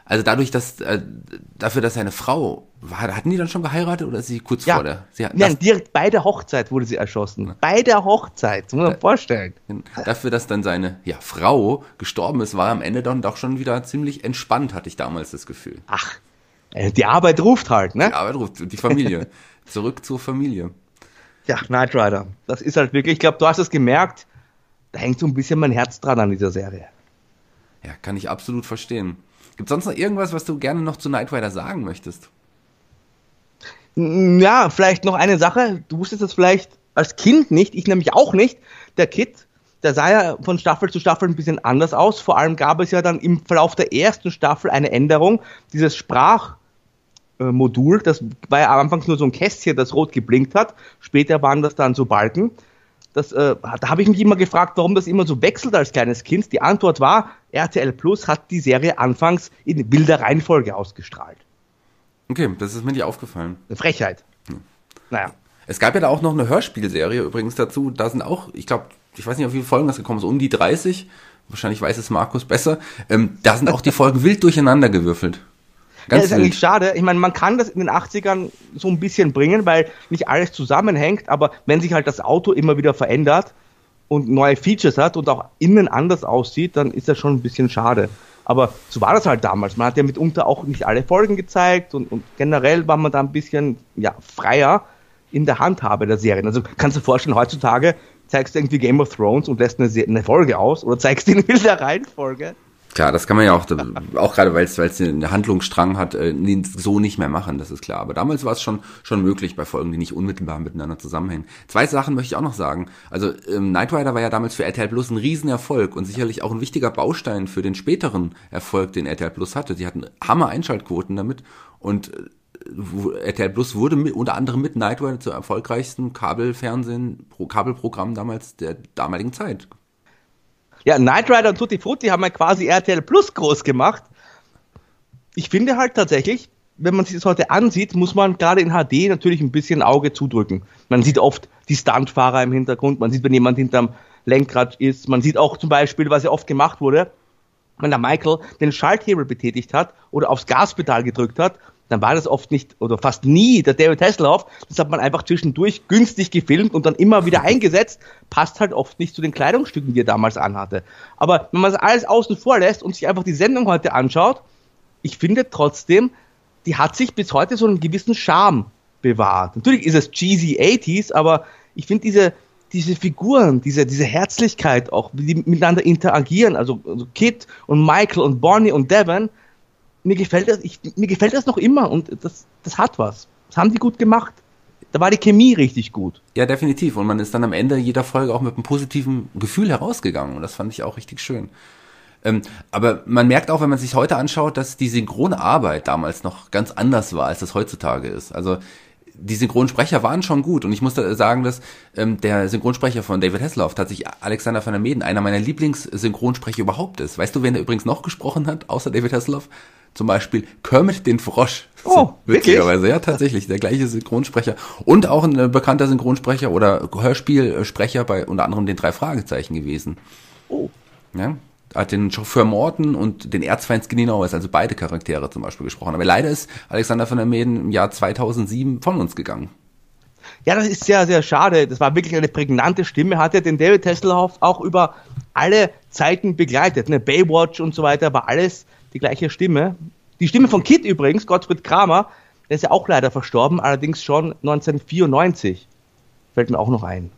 also dadurch, dass äh, dafür, dass seine Frau war, hatten die dann schon geheiratet oder ist sie kurz ja. vor der? Sie, Nein, direkt bei der Hochzeit wurde sie erschossen. Bei der Hochzeit, muss man da, vorstellen. Dafür, dass dann seine ja, Frau gestorben ist, war er am Ende dann doch schon wieder ziemlich entspannt, hatte ich damals das Gefühl. Ach, äh, die Arbeit ruft halt, ne? Die Arbeit ruft, die Familie. Zurück zur Familie. Ja, Knight Rider. Das ist halt wirklich, ich glaube, du hast es gemerkt, da hängt so ein bisschen mein Herz dran an dieser Serie. Ja, kann ich absolut verstehen. Gibt es sonst noch irgendwas, was du gerne noch zu Knight Rider sagen möchtest? Ja, vielleicht noch eine Sache. Du wusstest das vielleicht als Kind nicht, ich nämlich auch nicht. Der Kid, der sah ja von Staffel zu Staffel ein bisschen anders aus. Vor allem gab es ja dann im Verlauf der ersten Staffel eine Änderung. Dieses Sprachmodul, das war ja am Anfang nur so ein Kästchen, das rot geblinkt hat. Später waren das dann so Balken. Das, äh, da habe ich mich immer gefragt, warum das immer so wechselt als kleines Kind. Die Antwort war, RTL Plus hat die Serie anfangs in wilder Reihenfolge ausgestrahlt. Okay, das ist mir nicht aufgefallen. Eine Frechheit. Hm. Naja. Es gab ja da auch noch eine Hörspielserie übrigens dazu. Da sind auch, ich glaube, ich weiß nicht, auf wie viele Folgen das gekommen ist, um die 30. Wahrscheinlich weiß es Markus besser. Ähm, da sind auch die Folgen wild durcheinander gewürfelt. Ganz ja, ist eigentlich schade. Ich meine, man kann das in den 80ern so ein bisschen bringen, weil nicht alles zusammenhängt, aber wenn sich halt das Auto immer wieder verändert und neue Features hat und auch innen anders aussieht, dann ist das schon ein bisschen schade. Aber so war das halt damals. Man hat ja mitunter auch nicht alle Folgen gezeigt und, und generell war man da ein bisschen ja, freier in der Handhabe der Serien. Also kannst du dir vorstellen, heutzutage zeigst du irgendwie Game of Thrones und lässt eine, eine Folge aus oder zeigst die in wilder Reihenfolge. Klar, das kann man ja auch, auch gerade weil es einen Handlungsstrang hat, äh, so nicht mehr machen, das ist klar. Aber damals war es schon schon möglich bei Folgen, die nicht unmittelbar miteinander zusammenhängen. Zwei Sachen möchte ich auch noch sagen. Also ähm, Knight Rider war ja damals für RTL Plus ein Riesenerfolg und sicherlich auch ein wichtiger Baustein für den späteren Erfolg, den RTL Plus hatte. Sie hatten Hammer Einschaltquoten damit und äh, RTL Plus wurde mit, unter anderem mit Knight Rider zur erfolgreichsten Kabelfernsehen, Kabelprogramm damals der damaligen Zeit. Ja, Knight Rider und Tutti Frutti haben ja quasi RTL Plus groß gemacht. Ich finde halt tatsächlich, wenn man sich das heute ansieht, muss man gerade in HD natürlich ein bisschen Auge zudrücken. Man sieht oft die Stuntfahrer im Hintergrund, man sieht, wenn jemand hinterm Lenkrad ist, man sieht auch zum Beispiel, was ja oft gemacht wurde, wenn der Michael den Schalthebel betätigt hat oder aufs Gaspedal gedrückt hat, dann war das oft nicht oder fast nie der David Hasselhoff. Das hat man einfach zwischendurch günstig gefilmt und dann immer wieder eingesetzt. Passt halt oft nicht zu den Kleidungsstücken, die er damals anhatte. Aber wenn man das alles außen vor lässt und sich einfach die Sendung heute anschaut, ich finde trotzdem, die hat sich bis heute so einen gewissen Charme bewahrt. Natürlich ist es cheesy 80s, aber ich finde diese, diese Figuren, diese, diese Herzlichkeit auch, wie die miteinander interagieren, also, also Kit und Michael und Bonnie und Devon, mir gefällt das, ich, mir gefällt das noch immer und das, das hat was. Das haben die gut gemacht. Da war die Chemie richtig gut. Ja, definitiv. Und man ist dann am Ende jeder Folge auch mit einem positiven Gefühl herausgegangen. Und das fand ich auch richtig schön. Ähm, aber man merkt auch, wenn man sich heute anschaut, dass die Synchronarbeit damals noch ganz anders war, als das heutzutage ist. Also die Synchronsprecher waren schon gut und ich muss sagen, dass ähm, der Synchronsprecher von David Hasselhoff tatsächlich Alexander van der Meden einer meiner Lieblingssynchronsprecher überhaupt ist. Weißt du, wer da übrigens noch gesprochen hat, außer David Hasselhoff? Zum Beispiel Kermit den Frosch. Oh, witzigerweise, wirklich? ja, tatsächlich, der gleiche Synchronsprecher und auch ein bekannter Synchronsprecher oder Hörspielsprecher bei unter anderem den drei Fragezeichen gewesen. Oh. Ja, hat den Chauffeur Morton und den Erzfeind Skinny Norris, also beide Charaktere zum Beispiel gesprochen. Aber leider ist Alexander von der Meden im Jahr 2007 von uns gegangen. Ja, das ist sehr, sehr schade. Das war wirklich eine prägnante Stimme, hat ja den David Hasselhoff auch über alle Zeiten begleitet. Ne? Baywatch und so weiter, war alles die gleiche Stimme. Die Stimme von Kit übrigens, Gottfried Kramer, der ist ja auch leider verstorben, allerdings schon 1994. Fällt mir auch noch ein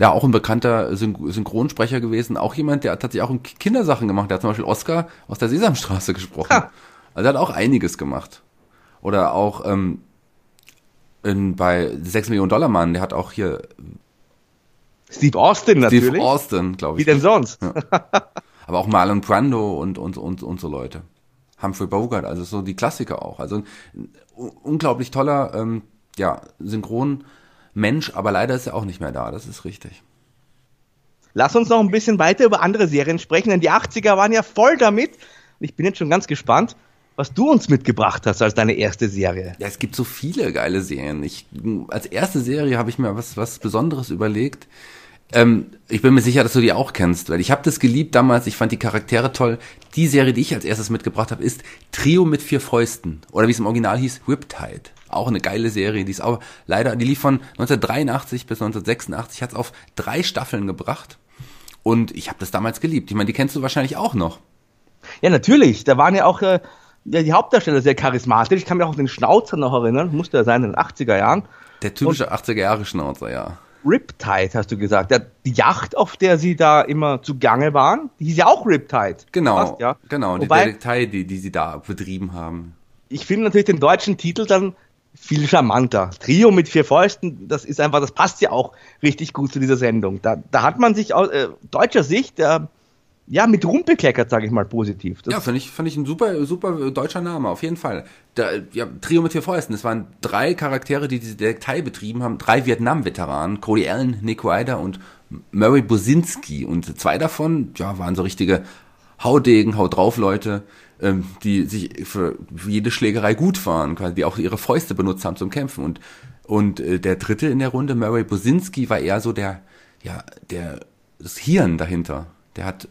ja, auch ein bekannter Synchronsprecher gewesen, auch jemand, der hat tatsächlich auch Kindersachen gemacht. Der hat zum Beispiel Oscar aus der Sesamstraße gesprochen. Ha. Also er hat auch einiges gemacht. Oder auch ähm, in, bei 6 Millionen Dollar Mann, der hat auch hier Steve Austin natürlich. Steve Austin, glaube ich. Wie denn sonst? Ja. Aber auch Marlon Brando und, und, und, und so Leute. Humphrey Bogart, also so die Klassiker auch. Also ein unglaublich toller ähm, ja, Synchron- Mensch, aber leider ist er auch nicht mehr da, das ist richtig. Lass uns noch ein bisschen weiter über andere Serien sprechen, denn die 80er waren ja voll damit. Ich bin jetzt schon ganz gespannt, was du uns mitgebracht hast als deine erste Serie. Ja, es gibt so viele geile Serien. Ich, als erste Serie habe ich mir was, was Besonderes überlegt. Ähm, ich bin mir sicher, dass du die auch kennst, weil ich habe das geliebt damals. Ich fand die Charaktere toll. Die Serie, die ich als erstes mitgebracht habe, ist Trio mit vier Fäusten oder wie es im Original hieß, Riptide. Auch eine geile Serie, die ist aber leider, die lief von 1983 bis 1986, hat es auf drei Staffeln gebracht. Und ich habe das damals geliebt. Ich meine, die kennst du wahrscheinlich auch noch. Ja, natürlich. Da waren ja auch äh, die Hauptdarsteller sehr charismatisch. Ich kann mich auch an den Schnauzer noch erinnern. Musste ja sein in den 80er Jahren. Der typische 80er Jahre Schnauzer, ja. Riptide, hast du gesagt. Der, die Yacht, auf der sie da immer zugange waren, die hieß ja auch Riptide. Genau, Fast, ja. genau. Wobei, die Detail, die, die sie da betrieben haben. Ich finde natürlich den deutschen Titel dann viel charmanter. Trio mit vier Fäusten, das ist einfach, das passt ja auch richtig gut zu dieser Sendung. Da, da hat man sich aus äh, deutscher Sicht äh, ja mit Ruhm bekleckert, sage ich mal positiv. Das ja, finde ich, fand ich ein super, super deutscher Name, auf jeden Fall. Da, ja, Trio mit vier Fäusten, das waren drei Charaktere, die diese Detektei betrieben haben, drei Vietnam-Veteranen, Cody Allen, Nick Ryder und Murray Bosinski. Und zwei davon, ja, waren so richtige Haudegen, Haut drauf Leute ähm, die sich für jede Schlägerei gut waren, quasi, die auch ihre Fäuste benutzt haben zum Kämpfen. Und, und äh, der dritte in der Runde, Murray Bosinski, war eher so der, ja, der, das Hirn dahinter. Der hat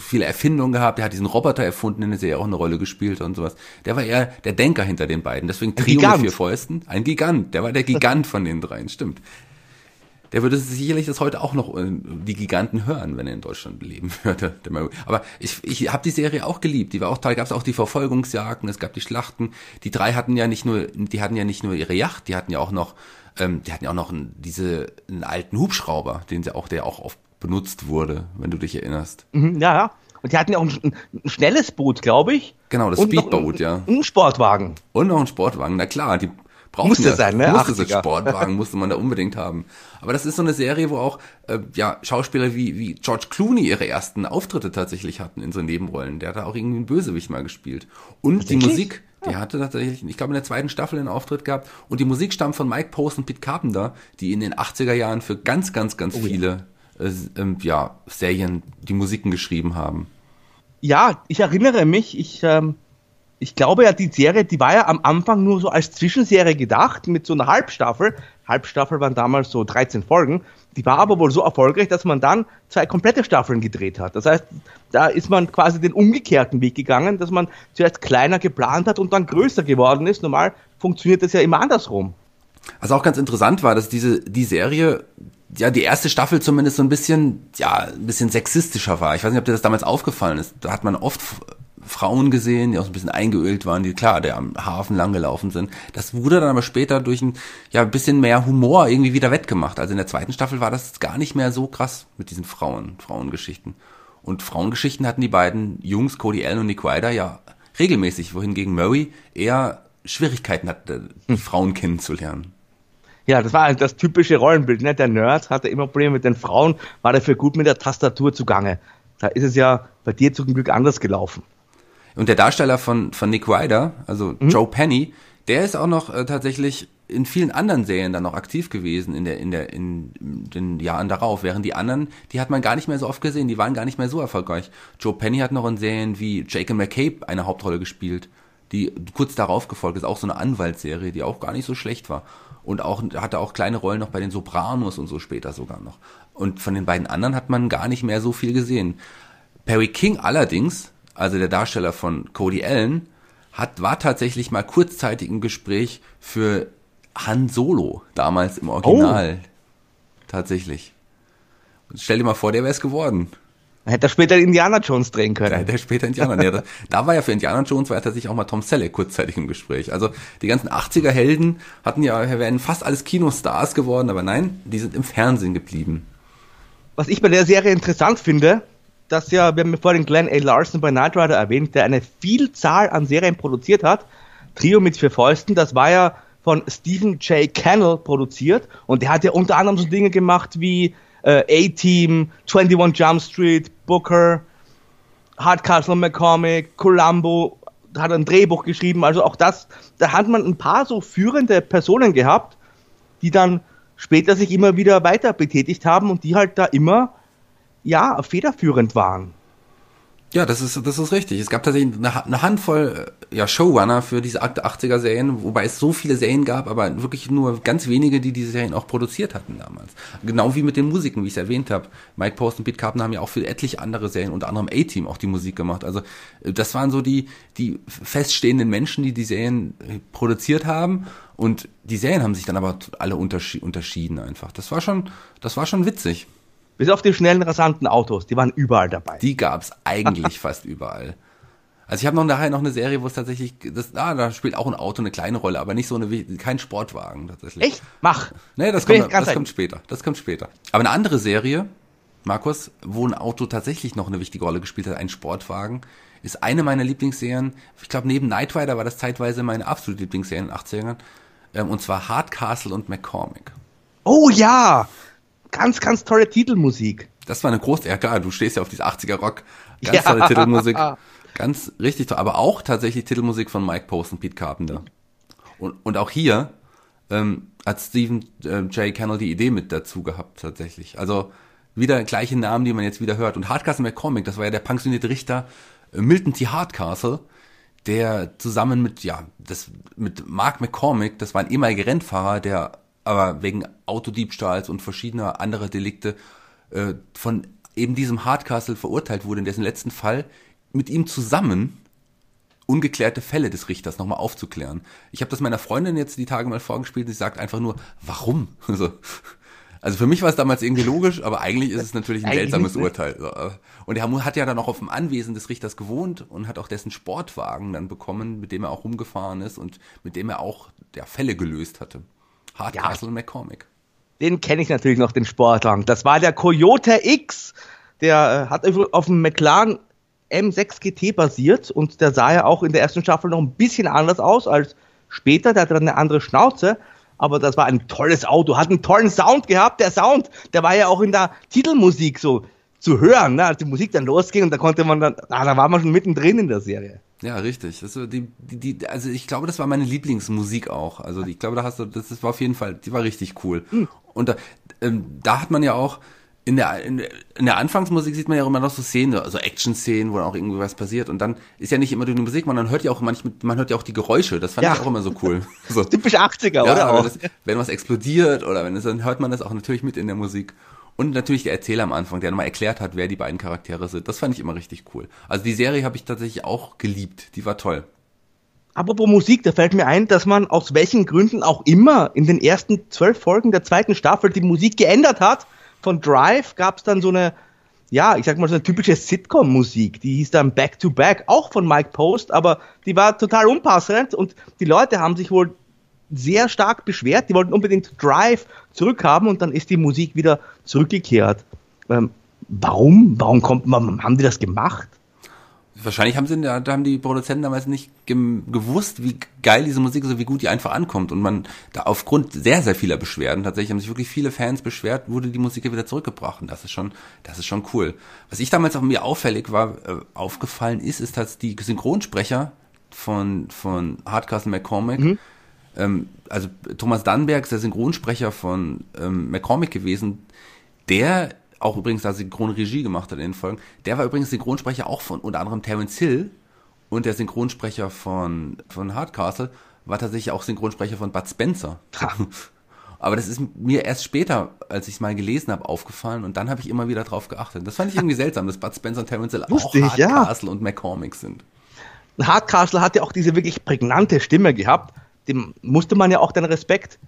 viele Erfindungen gehabt, der hat diesen Roboter erfunden, in der Serie auch eine Rolle gespielt und sowas. Der war eher der Denker hinter den beiden. Deswegen Trio mit vier Fäusten. Ein Gigant. Der war der Gigant von den dreien, stimmt der würde sicherlich das heute auch noch äh, die Giganten hören, wenn er in Deutschland leben würde. Aber ich, ich habe die Serie auch geliebt. Die war auch toll. Gab es auch die Verfolgungsjagden, es gab die Schlachten. Die drei hatten ja nicht nur, die hatten ja nicht nur ihre Yacht, die hatten ja auch noch, ähm, die hatten ja auch noch einen, diese einen alten Hubschrauber, den sie auch, der auch oft benutzt wurde, wenn du dich erinnerst. Mhm, ja, ja. Und die hatten ja auch ein, ein schnelles Boot, glaube ich. Genau, das Speedboot, ja. Ein Sportwagen. Und noch ein Sportwagen, na klar. Die Braucht musste ja, sein, ne? Musste so Sportwagen musste man da unbedingt haben. Aber das ist so eine Serie, wo auch äh, ja Schauspieler wie wie George Clooney ihre ersten Auftritte tatsächlich hatten in so Nebenrollen. Der hat da auch irgendwie einen Bösewicht mal gespielt. Und die Musik, die hatte tatsächlich, ich glaube in der zweiten Staffel einen Auftritt gehabt. Und die Musik stammt von Mike Post und Pete Carpenter, die in den 80er Jahren für ganz ganz ganz oh, viele ja. Äh, äh, ja Serien die Musiken geschrieben haben. Ja, ich erinnere mich, ich ähm ich glaube ja, die Serie, die war ja am Anfang nur so als Zwischenserie gedacht, mit so einer Halbstaffel, Halbstaffel waren damals so 13 Folgen. Die war aber wohl so erfolgreich, dass man dann zwei komplette Staffeln gedreht hat. Das heißt, da ist man quasi den umgekehrten Weg gegangen, dass man zuerst kleiner geplant hat und dann größer geworden ist. Normal funktioniert das ja immer andersrum. Was auch ganz interessant war, dass diese die Serie ja die erste Staffel zumindest so ein bisschen ja ein bisschen sexistischer war. Ich weiß nicht, ob dir das damals aufgefallen ist. Da hat man oft Frauen gesehen, die auch so ein bisschen eingeölt waren, die klar, der am Hafen lang gelaufen sind. Das wurde dann aber später durch ein ja ein bisschen mehr Humor irgendwie wieder wettgemacht. Also in der zweiten Staffel war das gar nicht mehr so krass mit diesen Frauen, Frauengeschichten. Und Frauengeschichten hatten die beiden Jungs, Cody Allen und Nick Ryder, ja regelmäßig, wohingegen Murray eher Schwierigkeiten hatte, hm. Frauen kennenzulernen. Ja, das war halt das typische Rollenbild. Ne? Der Nerd hatte immer Probleme mit den Frauen, war dafür gut mit der Tastatur zugange. Da ist es ja bei dir zum Glück anders gelaufen. Und der Darsteller von, von Nick Ryder, also mhm. Joe Penny, der ist auch noch äh, tatsächlich in vielen anderen Serien dann noch aktiv gewesen in der in der in den Jahren darauf, während die anderen, die hat man gar nicht mehr so oft gesehen, die waren gar nicht mehr so erfolgreich. Joe Penny hat noch in Serien wie and McCabe eine Hauptrolle gespielt, die kurz darauf gefolgt ist, auch so eine Anwaltsserie, die auch gar nicht so schlecht war und auch hatte auch kleine Rollen noch bei den Sopranos und so später sogar noch. Und von den beiden anderen hat man gar nicht mehr so viel gesehen. Perry King allerdings also der Darsteller von Cody Allen, hat, war tatsächlich mal kurzzeitig im Gespräch für Han Solo, damals im Original. Oh. Tatsächlich. Und stell dir mal vor, der wäre es geworden. Hätte er später Indiana Jones drehen können. Da hätte er später Indiana. ja, da, da war ja für Indiana Jones war ja tatsächlich auch mal Tom Selleck kurzzeitig im Gespräch. Also die ganzen 80er Helden hatten ja, wären fast alles Kinostars geworden, aber nein, die sind im Fernsehen geblieben. Was ich bei der Serie interessant finde, dass ja, wir haben vorhin Glenn A. Larson bei Knight Rider erwähnt, der eine Vielzahl an Serien produziert hat. Trio mit vier Fäusten, das war ja von Stephen J. Cannell produziert und der hat ja unter anderem so Dinge gemacht wie äh, A-Team, 21 Jump Street, Booker, Hardcastle McCormick, Columbo, hat ein Drehbuch geschrieben, also auch das, da hat man ein paar so führende Personen gehabt, die dann später sich immer wieder weiter betätigt haben und die halt da immer ja, federführend waren. Ja, das ist, das ist richtig. Es gab tatsächlich eine, eine Handvoll ja, Showrunner für diese 80er Serien, wobei es so viele Serien gab, aber wirklich nur ganz wenige, die diese Serien auch produziert hatten damals. Genau wie mit den Musiken, wie ich es erwähnt habe. Mike Post und Pete Carpenter haben ja auch für etliche andere Serien, unter anderem A-Team, auch die Musik gemacht. Also das waren so die, die feststehenden Menschen, die die Serien äh, produziert haben. Und die Serien haben sich dann aber alle unterschieden einfach. Das war schon, das war schon witzig. Bis auf die schnellen, rasanten Autos, die waren überall dabei. Die gab's eigentlich fast überall. Also ich habe noch nachher noch eine Serie, wo es tatsächlich, das, ah, da spielt auch ein Auto eine kleine Rolle, aber nicht so eine, kein Sportwagen tatsächlich. Echt? Mach. Nee, das, kommt, das kommt später. Das kommt später. Aber eine andere Serie, Markus, wo ein Auto tatsächlich noch eine wichtige Rolle gespielt hat, ein Sportwagen, ist eine meiner Lieblingsserien. Ich glaube, neben Knight Rider war das zeitweise meine absolute Lieblingsserie in den 80ern. Ähm, und zwar Hardcastle und McCormick. Oh ja! Ganz, ganz tolle Titelmusik. Das war eine große, ja klar, du stehst ja auf diese 80er Rock. Ganz ja. tolle Titelmusik. Ganz richtig toll. Aber auch tatsächlich Titelmusik von Mike Post und Pete Carpenter. Und, und auch hier ähm, hat Stephen äh, J. Cannell die Idee mit dazu gehabt, tatsächlich. Also wieder gleiche Namen, die man jetzt wieder hört. Und Hardcastle McCormick, das war ja der pensionierte Richter äh, Milton T. Hardcastle, der zusammen mit, ja, das, mit Mark McCormick, das war ein ehemaliger Rennfahrer, der aber wegen Autodiebstahls und verschiedener anderer Delikte äh, von eben diesem Hardcastle verurteilt wurde, in dessen letzten Fall mit ihm zusammen ungeklärte Fälle des Richters nochmal aufzuklären. Ich habe das meiner Freundin jetzt die Tage mal vorgespielt und sie sagt einfach nur, warum? Also, also für mich war es damals irgendwie logisch, aber eigentlich ist es natürlich ein seltsames Urteil. Äh. Und er hat ja dann auch auf dem Anwesen des Richters gewohnt und hat auch dessen Sportwagen dann bekommen, mit dem er auch rumgefahren ist und mit dem er auch der Fälle gelöst hatte. Hardcastle ja. McCormick. Den kenne ich natürlich noch, den Sportwagen. Das war der Coyote X. Der äh, hat auf dem McLaren M6 GT basiert und der sah ja auch in der ersten Staffel noch ein bisschen anders aus als später. Der hatte dann eine andere Schnauze, aber das war ein tolles Auto, hat einen tollen Sound gehabt. Der Sound, der war ja auch in der Titelmusik so zu hören, ne? als die Musik dann losging und da konnte man dann, ah, da war man schon mittendrin in der Serie. Ja, richtig. Also, die, die, die, also ich glaube, das war meine Lieblingsmusik auch. Also ich glaube, da hast du, das, das war auf jeden Fall, die war richtig cool. Mhm. Und da, ähm, da hat man ja auch in der, in, in der Anfangsmusik sieht man ja immer noch so Szenen, also Action-Szenen, wo auch irgendwie was passiert. Und dann ist ja nicht immer nur die Musik, man hört ja auch manchmal, man hört ja auch die Geräusche. Das fand ja. ich auch immer so cool. So. Typisch 80er, ja, oder? Auch? Das, wenn was explodiert oder wenn es, dann hört man das auch natürlich mit in der Musik. Und natürlich der Erzähler am Anfang, der nochmal erklärt hat, wer die beiden Charaktere sind. Das fand ich immer richtig cool. Also die Serie habe ich tatsächlich auch geliebt. Die war toll. Apropos Musik, da fällt mir ein, dass man aus welchen Gründen auch immer in den ersten zwölf Folgen der zweiten Staffel die Musik geändert hat von Drive gab es dann so eine, ja, ich sag mal so eine typische Sitcom-Musik. Die hieß dann Back to Back, auch von Mike Post, aber die war total unpassend und die Leute haben sich wohl sehr stark beschwert. Die wollten unbedingt Drive zurückhaben und dann ist die Musik wieder zurückgekehrt. Ähm, warum? Warum kommt man, haben die das gemacht? Wahrscheinlich haben sie, da haben die Produzenten damals nicht gewusst, wie geil diese Musik ist, wie gut die einfach ankommt. Und man, da aufgrund sehr, sehr vieler Beschwerden, tatsächlich haben sich wirklich viele Fans beschwert, wurde die Musik wieder zurückgebracht. Und das ist schon, das ist schon cool. Was ich damals auch mir auffällig war, äh, aufgefallen ist, ist, dass die Synchronsprecher von, von Hardcastle McCormick, mhm. Ähm, also Thomas Dannberg ist der Synchronsprecher von ähm, McCormick gewesen, der auch übrigens da Synchronregie gemacht hat in den Folgen, der war übrigens Synchronsprecher auch von unter anderem Terence Hill und der Synchronsprecher von, von Hardcastle war tatsächlich auch Synchronsprecher von Bud Spencer. Aber das ist mir erst später, als ich es mal gelesen habe, aufgefallen und dann habe ich immer wieder drauf geachtet. Das fand ich irgendwie seltsam, dass Bud Spencer und Terence Hill Lustig, auch Hardcastle ja. und McCormick sind. Hardcastle hat ja auch diese wirklich prägnante Stimme gehabt. Dem musste man ja auch den Respekt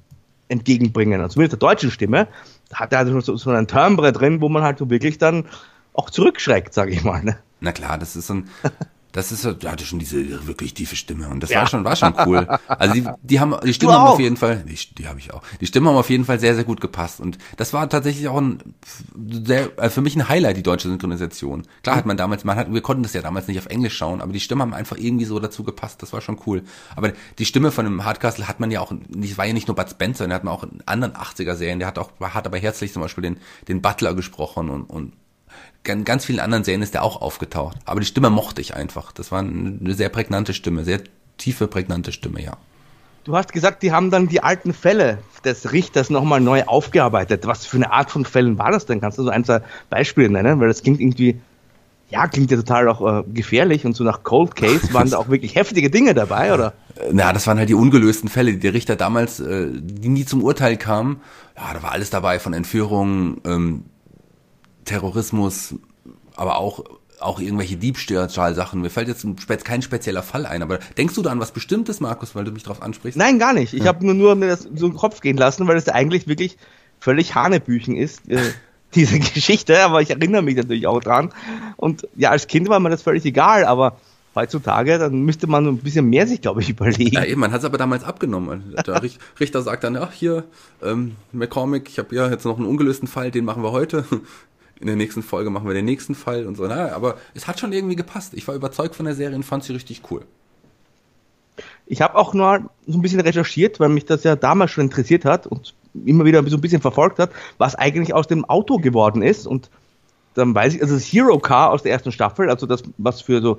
entgegenbringen. Also mit der deutschen Stimme hat er also so, so ein Timbre drin, wo man halt so wirklich dann auch zurückschreckt, sage ich mal. Ne? Na klar, das ist so ein, das ist, der hatte schon diese wirklich tiefe Stimme und das ja. war schon, war schon cool. Also die, die haben, die Stimmen haben auf jeden Fall, die, die habe ich auch. Die Stimmen haben auf jeden Fall sehr, sehr gut gepasst und das war tatsächlich auch ein, sehr, also für mich ein Highlight, die deutsche Synchronisation. Klar hat man damals, man hat, wir konnten das ja damals nicht auf Englisch schauen, aber die Stimmen haben einfach irgendwie so dazu gepasst, das war schon cool. Aber die Stimme von dem Hardcastle hat man ja auch, nicht, war ja nicht nur Bud Spencer, der hat man auch in anderen 80er Serien, der hat auch, hat aber herzlich zum Beispiel den, den Butler gesprochen und, und ganz, ganz vielen anderen Serien ist der auch aufgetaucht. Aber die Stimme mochte ich einfach. Das war eine sehr prägnante Stimme, sehr tiefe, prägnante Stimme, ja. Du hast gesagt, die haben dann die alten Fälle des Richters nochmal neu aufgearbeitet. Was für eine Art von Fällen war das denn? Kannst du so ein, zwei Beispiele nennen? Weil das klingt irgendwie, ja, klingt ja total auch äh, gefährlich und so nach Cold Case waren da auch wirklich heftige Dinge dabei, oder? Na, das waren halt die ungelösten Fälle, die der Richter damals, äh, die nie zum Urteil kamen. Ja, da war alles dabei, von Entführungen, ähm, Terrorismus, aber auch auch irgendwelche Diebstahlsachen. Mir fällt jetzt kein spezieller Fall ein, aber denkst du da an was Bestimmtes, Markus, weil du mich darauf ansprichst? Nein, gar nicht. Ich ja. habe nur, nur mir das so im Kopf gehen lassen, weil es eigentlich wirklich völlig Hanebüchen ist, äh, diese Geschichte, aber ich erinnere mich natürlich auch dran. Und ja, als Kind war mir das völlig egal, aber heutzutage, dann müsste man ein bisschen mehr sich, glaube ich, überlegen. Ja, eben, man hat es aber damals abgenommen. Der Richter sagt dann, ach hier, ähm, McCormick, ich habe ja jetzt noch einen ungelösten Fall, den machen wir heute in der nächsten Folge machen wir den nächsten Fall und so. Na, aber es hat schon irgendwie gepasst. Ich war überzeugt von der Serie und fand sie richtig cool. Ich habe auch nur so ein bisschen recherchiert, weil mich das ja damals schon interessiert hat und immer wieder so ein bisschen verfolgt hat, was eigentlich aus dem Auto geworden ist. Und dann weiß ich, also das Hero Car aus der ersten Staffel, also das, was für so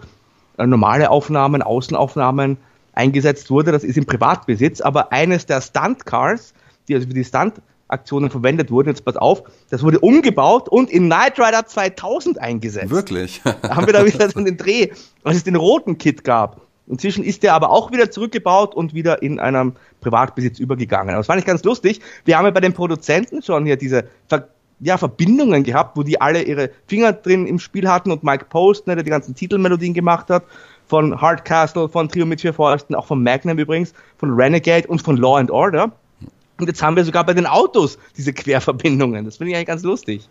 äh, normale Aufnahmen, Außenaufnahmen eingesetzt wurde, das ist im Privatbesitz, aber eines der Stunt Cars, die also für die Stunt Aktionen verwendet wurden. Jetzt pass auf, das wurde umgebaut und in Knight Rider 2000 eingesetzt. Wirklich? da haben wir da wieder so den Dreh, als es den roten Kit gab. Inzwischen ist der aber auch wieder zurückgebaut und wieder in einem Privatbesitz übergegangen. Aber das fand ich ganz lustig. Wir haben ja bei den Produzenten schon hier diese Ver ja, Verbindungen gehabt, wo die alle ihre Finger drin im Spiel hatten und Mike Post, ne, der die ganzen Titelmelodien gemacht hat, von Hardcastle, von Trio mit vier Fäusten, auch von Magnum übrigens, von Renegade und von Law and Order. Und jetzt haben wir sogar bei den Autos diese Querverbindungen. Das finde ich eigentlich ganz lustig.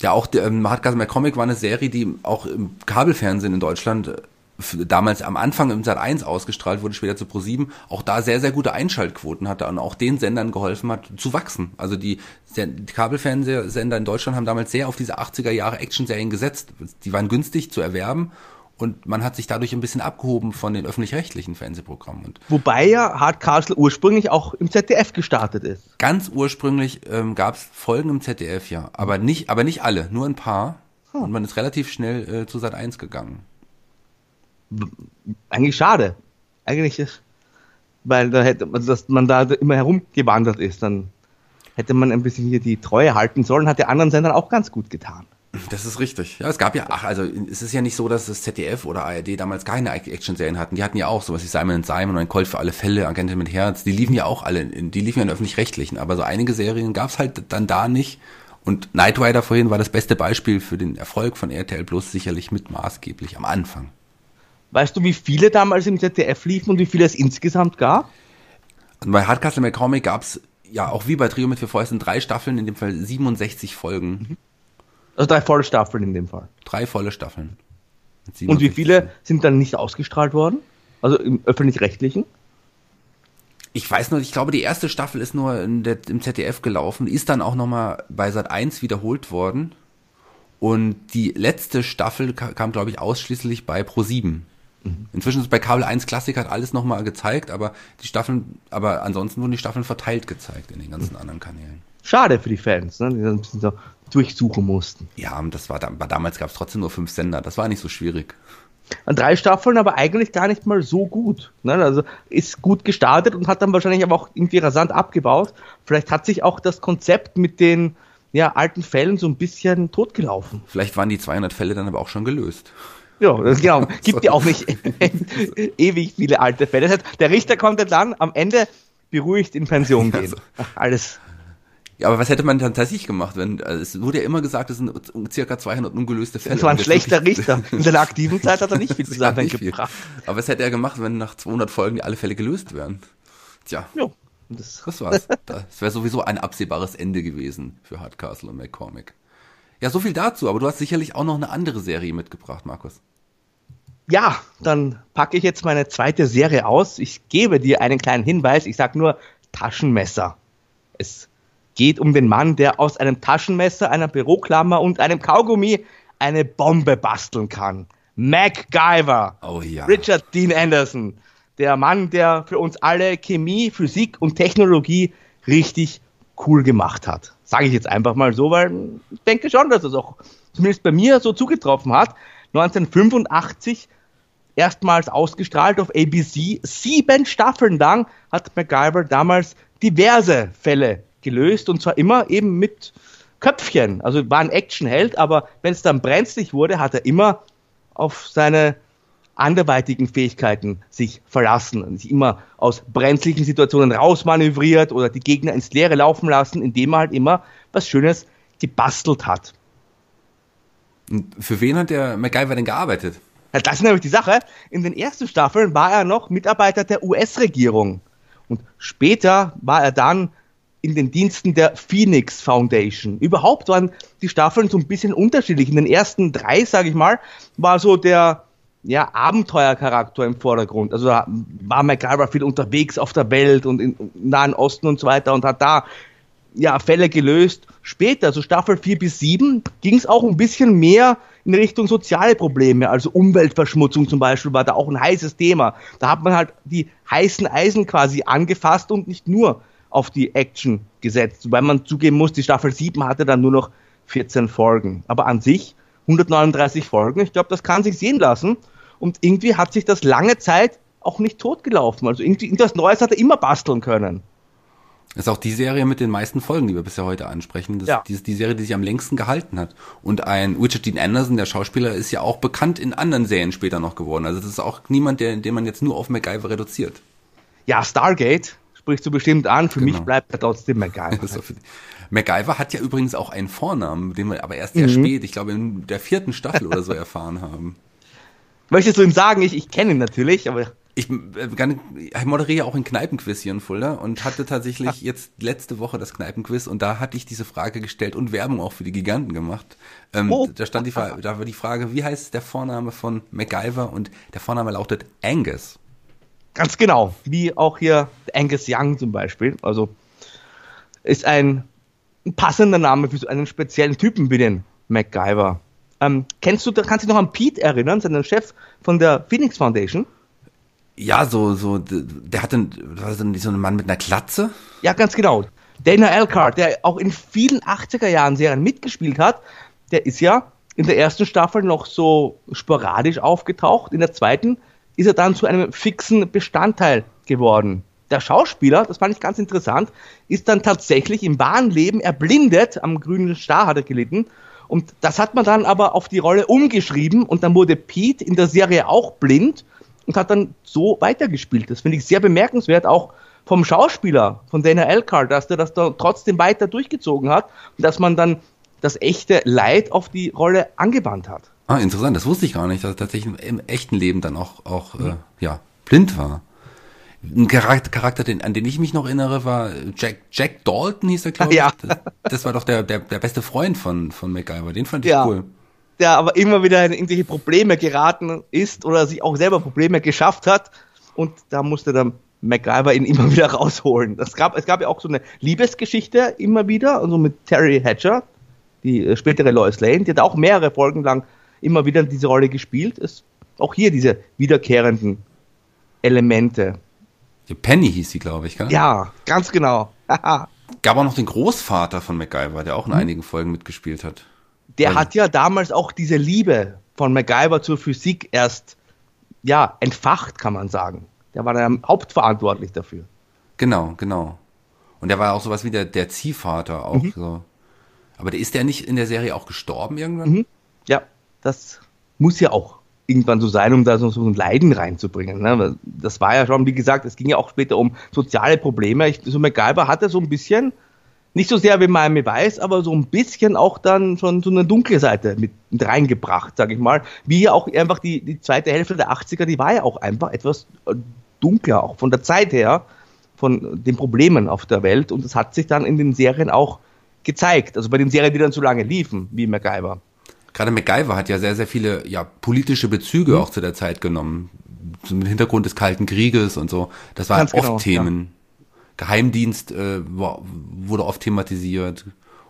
Ja, auch ähm, Hardcastle Comic war eine Serie, die auch im Kabelfernsehen in Deutschland äh, damals am Anfang im Sat 1 ausgestrahlt wurde, später zu Pro 7, auch da sehr, sehr gute Einschaltquoten hatte und auch den Sendern geholfen hat, zu wachsen. Also die, die Kabelfernsehsender in Deutschland haben damals sehr auf diese 80er Jahre Action-Serien gesetzt. Die waren günstig zu erwerben und man hat sich dadurch ein bisschen abgehoben von den öffentlich-rechtlichen Fernsehprogrammen. Und Wobei ja Hardcastle ursprünglich auch im ZDF gestartet ist. Ganz ursprünglich ähm, gab es Folgen im ZDF, ja, aber nicht, aber nicht alle, nur ein paar. Hm. Und man ist relativ schnell äh, zu Sat 1 gegangen. Eigentlich schade. Eigentlich ist, weil da hätte, also dass man da immer herumgewandert ist, dann hätte man ein bisschen hier die Treue halten sollen, hat der anderen Sendern auch ganz gut getan. Das ist richtig. Ja, es gab ja, ach, also es ist ja nicht so, dass das ZDF oder ARD damals keine Action-Serien hatten. Die hatten ja auch sowas wie Simon Simon und ein Colt für alle Fälle, Agentin mit Herz. Die liefen ja auch alle, die liefen ja in öffentlich-rechtlichen. Aber so einige Serien gab's halt dann da nicht. Und Knight Rider vorhin war das beste Beispiel für den Erfolg von RTL Plus sicherlich mit maßgeblich am Anfang. Weißt du, wie viele damals im ZDF liefen und wie viele es insgesamt gab? Und bei Hardcastle McCormick gab's ja auch wie bei Trio mit vier Fäusten drei Staffeln, in dem Fall 67 Folgen. Mhm. Also drei volle Staffeln in dem Fall. Drei volle Staffeln. Und wie viele sind dann nicht ausgestrahlt worden? Also im öffentlich-rechtlichen? Ich weiß nur, ich glaube, die erste Staffel ist nur der, im ZDF gelaufen, ist dann auch nochmal bei Sat 1 wiederholt worden. Und die letzte Staffel kam, kam glaube ich, ausschließlich bei Pro 7. Mhm. Inzwischen ist bei Kabel 1 Classic hat alles nochmal gezeigt, aber die Staffeln, aber ansonsten wurden die Staffeln verteilt gezeigt in den ganzen mhm. anderen Kanälen. Schade für die Fans, ne? die dann ein bisschen so durchsuchen mussten. Ja, das war, damals gab es trotzdem nur fünf Sender, das war nicht so schwierig. Drei Staffeln, aber eigentlich gar nicht mal so gut. Ne? Also ist gut gestartet und hat dann wahrscheinlich aber auch irgendwie rasant abgebaut. Vielleicht hat sich auch das Konzept mit den ja, alten Fällen so ein bisschen totgelaufen. Vielleicht waren die 200 Fälle dann aber auch schon gelöst. Ja, genau. Gibt ja auch nicht ewig viele alte Fälle. Das heißt, der Richter konnte dann am Ende beruhigt in Pension gehen. Also. Alles ja, aber was hätte man dann tatsächlich gemacht, wenn, also es wurde ja immer gesagt, es sind circa 200 ungelöste Fälle. Das war ein schlechter Richter. In seiner aktiven Zeit hat er nicht viel zusammengebracht. Aber was hätte er gemacht, wenn nach 200 Folgen alle Fälle gelöst wären? Tja. Jo. Das, das war's. das wäre sowieso ein absehbares Ende gewesen für Hardcastle und McCormick. Ja, so viel dazu, aber du hast sicherlich auch noch eine andere Serie mitgebracht, Markus. Ja, dann packe ich jetzt meine zweite Serie aus. Ich gebe dir einen kleinen Hinweis. Ich sag nur Taschenmesser. Es geht um den Mann, der aus einem Taschenmesser, einer Büroklammer und einem Kaugummi eine Bombe basteln kann. MacGyver. Oh ja. Richard Dean Anderson. Der Mann, der für uns alle Chemie, Physik und Technologie richtig cool gemacht hat. Sage ich jetzt einfach mal so, weil ich denke schon, dass es auch zumindest bei mir so zugetroffen hat. 1985 erstmals ausgestrahlt auf ABC. Sieben Staffeln lang hat MacGyver damals diverse Fälle gelöst und zwar immer eben mit Köpfchen. Also war ein Actionheld, aber wenn es dann brenzlig wurde, hat er immer auf seine anderweitigen Fähigkeiten sich verlassen und sich immer aus brenzlichen Situationen rausmanövriert oder die Gegner ins Leere laufen lassen, indem er halt immer was Schönes gebastelt hat. Und für wen hat der MacGyver denn gearbeitet? Ja, das ist nämlich die Sache. In den ersten Staffeln war er noch Mitarbeiter der US-Regierung. Und später war er dann in den Diensten der Phoenix Foundation. Überhaupt waren die Staffeln so ein bisschen unterschiedlich. In den ersten drei, sage ich mal, war so der ja, Abenteuercharakter im Vordergrund. Also da war MacGyver viel unterwegs auf der Welt und im Nahen Osten und so weiter und hat da ja, Fälle gelöst. Später, also Staffel 4 bis 7, ging es auch ein bisschen mehr in Richtung soziale Probleme, also Umweltverschmutzung zum Beispiel war da auch ein heißes Thema. Da hat man halt die heißen Eisen quasi angefasst und nicht nur auf die Action gesetzt, weil man zugeben muss, die Staffel 7 hatte dann nur noch 14 Folgen. Aber an sich 139 Folgen, ich glaube, das kann sich sehen lassen. Und irgendwie hat sich das lange Zeit auch nicht totgelaufen. Also irgendwie irgendwas Neues hat er immer basteln können. Das ist auch die Serie mit den meisten Folgen, die wir bisher heute ansprechen. Das ja. ist die Serie, die sich am längsten gehalten hat. Und ein Richard Dean Anderson, der Schauspieler, ist ja auch bekannt in anderen Serien später noch geworden. Also das ist auch niemand, der, den man jetzt nur auf MacGyver reduziert. Ja, Stargate sprichst du bestimmt an. Für genau. mich bleibt er trotzdem MacGyver. MacGyver hat ja übrigens auch einen Vornamen, den wir aber erst sehr mhm. spät, ich glaube in der vierten Staffel oder so erfahren haben. Möchtest du ihm sagen? Ich, ich kenne ihn natürlich, aber. Ich, äh, ich moderiere auch ein Kneipenquiz hier in Fulda und hatte tatsächlich jetzt letzte Woche das Kneipenquiz und da hatte ich diese Frage gestellt und Werbung auch für die Giganten gemacht. Ähm, oh. Da stand die Frage, da war die Frage, wie heißt der Vorname von MacGyver und der Vorname lautet Angus. Ganz genau, wie auch hier Angus Young zum Beispiel. Also ist ein passender Name für so einen speziellen Typen wie den MacGyver. Ähm, kennst du, kannst du dich noch an Pete erinnern, seinen Chef von der Phoenix Foundation? Ja, so, so, der hatte, war so ein Mann mit einer Klatze? Ja, ganz genau. Dana Elkhart, der auch in vielen 80er Jahren Serien mitgespielt hat, der ist ja in der ersten Staffel noch so sporadisch aufgetaucht. In der zweiten ist er dann zu einem fixen Bestandteil geworden der Schauspieler, das fand ich ganz interessant, ist dann tatsächlich im wahren Leben erblindet, am grünen Star hat er gelitten. Und das hat man dann aber auf die Rolle umgeschrieben und dann wurde Pete in der Serie auch blind und hat dann so weitergespielt. Das finde ich sehr bemerkenswert, auch vom Schauspieler, von Dana Elkhart, dass der das da trotzdem weiter durchgezogen hat und dass man dann das echte Leid auf die Rolle angewandt hat. Ah, interessant, das wusste ich gar nicht, dass er tatsächlich im echten Leben dann auch, auch mhm. äh, ja, blind war. Ein Charakter, Charakter den, an den ich mich noch erinnere, war Jack, Jack Dalton hieß er, glaube ich. Ja. Das, das, war doch der, der, der beste Freund von, von MacGyver. Den fand ich ja. cool. Der aber immer wieder in irgendwelche Probleme geraten ist oder sich auch selber Probleme geschafft hat. Und da musste dann MacGyver ihn immer wieder rausholen. Das gab, es gab ja auch so eine Liebesgeschichte immer wieder, also mit Terry Hatcher, die äh, spätere Lois Lane, die hat auch mehrere Folgen lang immer wieder diese Rolle gespielt. Es, auch hier diese wiederkehrenden Elemente. Penny hieß sie, glaube ich, gell? Ja, ganz genau. Gab auch noch den Großvater von MacGyver, der auch in hm. einigen Folgen mitgespielt hat. Der Weil, hat ja damals auch diese Liebe von MacGyver zur Physik erst ja, entfacht, kann man sagen. Der war dann hauptverantwortlich dafür. Genau, genau. Und der war auch sowas wie der, der Ziehvater auch mhm. so. Aber der ist der nicht in der Serie auch gestorben irgendwann? Mhm. Ja, das muss ja auch irgendwann so sein, um da so, ein Leiden reinzubringen. Ne? Das war ja schon, wie gesagt, es ging ja auch später um soziale Probleme. Ich, so MacGyver hatte so ein bisschen, nicht so sehr wie Miami weiß, aber so ein bisschen auch dann schon so eine dunkle Seite mit, mit reingebracht, sage ich mal. Wie ja auch einfach die, die zweite Hälfte der 80er, die war ja auch einfach etwas äh, dunkler, auch von der Zeit her, von den Problemen auf der Welt. Und das hat sich dann in den Serien auch gezeigt. Also bei den Serien, die dann so lange liefen, wie MacGyver gerade MacGyver hat ja sehr, sehr viele ja, politische Bezüge mhm. auch zu der Zeit genommen. Zum Hintergrund des Kalten Krieges und so. Das waren oft genau, Themen. Ja. Geheimdienst äh, wurde oft thematisiert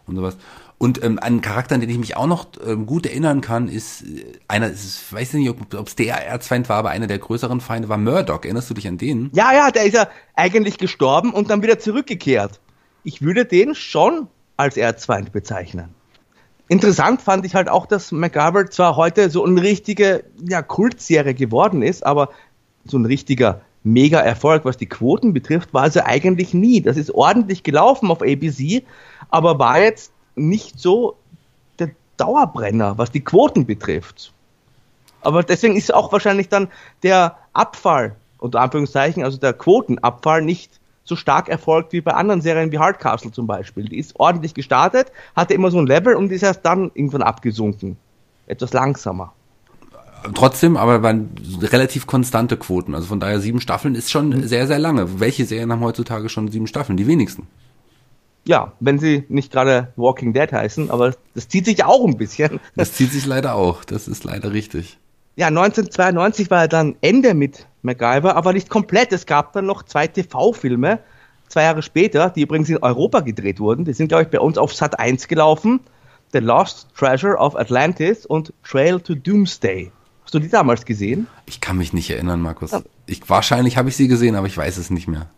und sowas. Und ähm, ein Charakter, an den ich mich auch noch ähm, gut erinnern kann, ist äh, einer, ich weiß nicht, ob es der Erzfeind war, aber einer der größeren Feinde war Murdoch. Erinnerst du dich an den? Ja, ja, der ist ja eigentlich gestorben und dann wieder zurückgekehrt. Ich würde den schon als Erzfeind bezeichnen. Interessant fand ich halt auch, dass MacGyver zwar heute so eine richtige ja, Kultserie geworden ist, aber so ein richtiger Mega-Erfolg, was die Quoten betrifft, war sie eigentlich nie. Das ist ordentlich gelaufen auf ABC, aber war jetzt nicht so der Dauerbrenner, was die Quoten betrifft. Aber deswegen ist auch wahrscheinlich dann der Abfall, unter Anführungszeichen, also der Quotenabfall nicht so stark erfolgt wie bei anderen Serien wie Hardcastle zum Beispiel. Die ist ordentlich gestartet, hatte immer so ein Level und ist erst dann irgendwann abgesunken. Etwas langsamer. Trotzdem, aber waren relativ konstante Quoten. Also von daher sieben Staffeln ist schon mhm. sehr, sehr lange. Welche Serien haben heutzutage schon sieben Staffeln? Die wenigsten. Ja, wenn sie nicht gerade Walking Dead heißen, aber das zieht sich auch ein bisschen. Das zieht sich leider auch. Das ist leider richtig. Ja, 1992 war ja dann Ende mit MacGyver, aber nicht komplett. Es gab dann noch zwei TV-Filme, zwei Jahre später, die übrigens in Europa gedreht wurden. Die sind, glaube ich, bei uns auf Sat 1 gelaufen. The Lost Treasure of Atlantis und Trail to Doomsday. Hast du die damals gesehen? Ich kann mich nicht erinnern, Markus. Ich, wahrscheinlich habe ich sie gesehen, aber ich weiß es nicht mehr.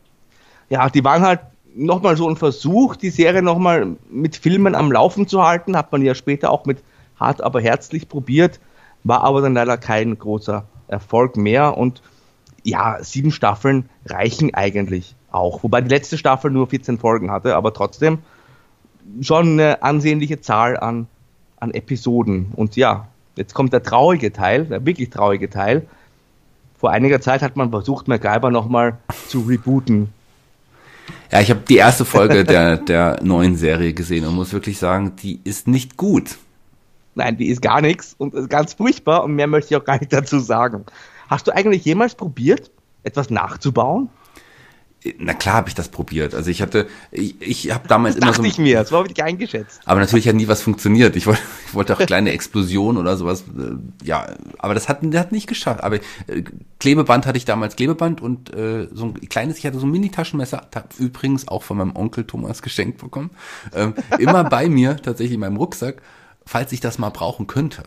Ja, die waren halt nochmal so ein Versuch, die Serie nochmal mit Filmen am Laufen zu halten. Hat man ja später auch mit Hart aber herzlich probiert, war aber dann leider kein großer Erfolg mehr. Und ja, sieben Staffeln reichen eigentlich auch. Wobei die letzte Staffel nur 14 Folgen hatte, aber trotzdem schon eine ansehnliche Zahl an, an Episoden. Und ja, jetzt kommt der traurige Teil, der wirklich traurige Teil. Vor einiger Zeit hat man versucht, MacGyver nochmal zu rebooten. Ja, ich habe die erste Folge der, der neuen Serie gesehen und muss wirklich sagen, die ist nicht gut. Nein, die ist gar nichts und ist ganz furchtbar und mehr möchte ich auch gar nicht dazu sagen. Hast du eigentlich jemals probiert, etwas nachzubauen? Na klar habe ich das probiert. Also ich hatte, ich, ich habe damals das immer so. ich mir, das war nicht eingeschätzt. Aber natürlich hat nie was funktioniert. Ich wollte, ich wollte auch kleine Explosionen oder sowas. Äh, ja, aber das hat, das hat nicht geschafft. Aber äh, Klebeband hatte ich damals Klebeband und äh, so ein kleines, ich hatte so ein Mini-Taschenmesser, übrigens auch von meinem Onkel Thomas geschenkt bekommen. Ähm, immer bei mir, tatsächlich in meinem Rucksack, falls ich das mal brauchen könnte.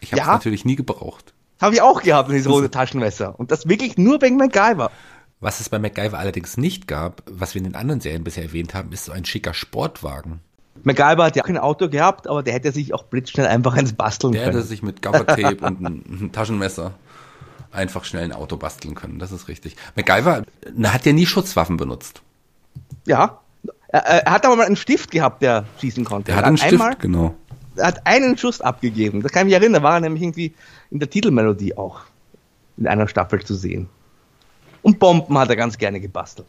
Ich habe es ja. natürlich nie gebraucht. Habe ich auch gehabt, dieses rote Taschenmesser. Und das wirklich nur wegen MacGyver. Was es bei MacGyver allerdings nicht gab, was wir in den anderen Serien bisher erwähnt haben, ist so ein schicker Sportwagen. MacGyver hat ja auch ein Auto gehabt, aber der hätte sich auch blitzschnell einfach ins Basteln der können. Der hätte sich mit Gaffertape und ein, ein Taschenmesser. einfach schnell ein Auto basteln können, das ist richtig. MacGyver hat ja nie Schutzwaffen benutzt. Ja, er, er hat aber mal einen Stift gehabt, der schießen konnte. Er hat einen Stift, genau. Er hat einen Schuss abgegeben. Das kann ich mich erinnern, war er nämlich irgendwie in der Titelmelodie auch in einer Staffel zu sehen. Und Bomben hat er ganz gerne gebastelt.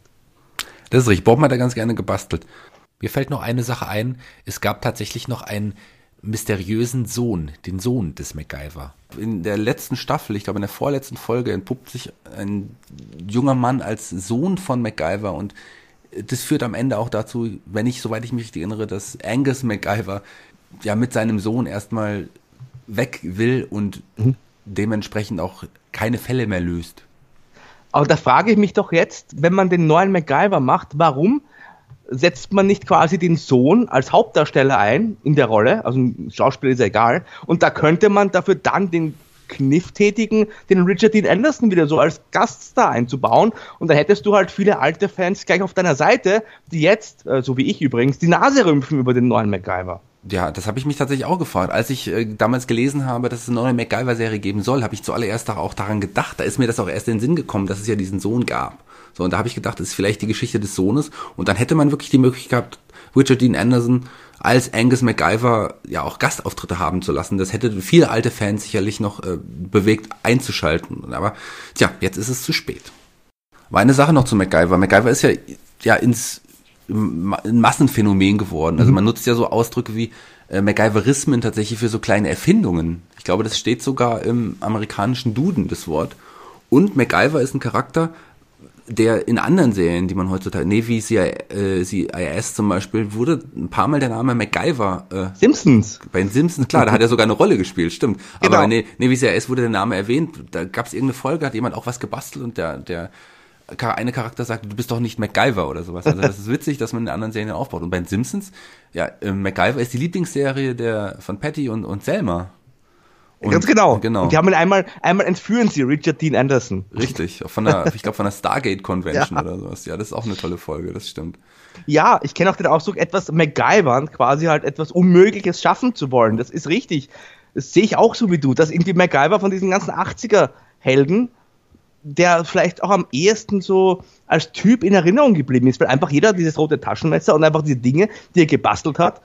Das ist richtig. Bob hat er ganz gerne gebastelt. Mir fällt noch eine Sache ein. Es gab tatsächlich noch einen mysteriösen Sohn, den Sohn des MacGyver. In der letzten Staffel, ich glaube in der vorletzten Folge, entpuppt sich ein junger Mann als Sohn von MacGyver und das führt am Ende auch dazu, wenn ich, soweit ich mich richtig erinnere, dass Angus MacGyver ja mit seinem Sohn erstmal weg will und dementsprechend auch keine Fälle mehr löst. Aber da frage ich mich doch jetzt, wenn man den neuen MacGyver macht, warum setzt man nicht quasi den Sohn als Hauptdarsteller ein in der Rolle? Also ein Schauspieler ist ja egal. Und da könnte man dafür dann den Kniff tätigen, den Richard Dean Anderson wieder so als Gaststar einzubauen. Und dann hättest du halt viele alte Fans gleich auf deiner Seite, die jetzt, äh, so wie ich übrigens, die Nase rümpfen über den neuen MacGyver. Ja, das habe ich mich tatsächlich auch gefragt. Als ich äh, damals gelesen habe, dass es eine neue MacGyver-Serie geben soll, habe ich zuallererst auch daran gedacht. Da ist mir das auch erst in den Sinn gekommen, dass es ja diesen Sohn gab. So, und da habe ich gedacht, das ist vielleicht die Geschichte des Sohnes. Und dann hätte man wirklich die Möglichkeit gehabt, Richard Dean Anderson als Angus MacGyver ja auch Gastauftritte haben zu lassen. Das hätte viele alte Fans sicherlich noch äh, bewegt, einzuschalten. Aber tja, jetzt ist es zu spät. Aber eine Sache noch zu MacGyver. MacGyver ist ja, ja ins ein Massenphänomen geworden. Also man nutzt ja so Ausdrücke wie äh, MacGyverismen tatsächlich für so kleine Erfindungen. Ich glaube, das steht sogar im amerikanischen Duden, das Wort. Und MacGyver ist ein Charakter, der in anderen Serien, die man heutzutage, Navy, CIA, äh, CIS zum Beispiel, wurde ein paar Mal der Name MacGyver äh, Simpsons. bei den Simpsons, klar, da hat er sogar eine Rolle gespielt, stimmt. Aber Genau. bei Ne- Navy CIS wurde der Name erwähnt. Da gab es irgendeine Folge, hat jemand auch was gebastelt und der, der eine Charakter sagte, du bist doch nicht MacGyver oder sowas. Also das ist witzig, dass man in anderen Serien aufbaut. Und bei den Simpsons, ja, äh, MacGyver ist die Lieblingsserie der von Patty und, und Selma. Und, Ganz genau. Genau. Und die haben ihn einmal, einmal entführen sie Richard Dean Anderson. Richtig, von der, ich glaube von der Stargate Convention Ja. oder sowas. Ja, das ist auch eine tolle Folge, das stimmt. Ja, ich kenne auch den Ausdruck, etwas MacGyvern, quasi halt etwas Unmögliches schaffen zu wollen. Das ist richtig. Das sehe ich auch so wie du, dass irgendwie MacGyver von diesen ganzen 80er-Helden, der vielleicht auch am ehesten so als Typ in Erinnerung geblieben ist, weil einfach jeder dieses rote Taschenmesser und einfach diese Dinge, die er gebastelt hat,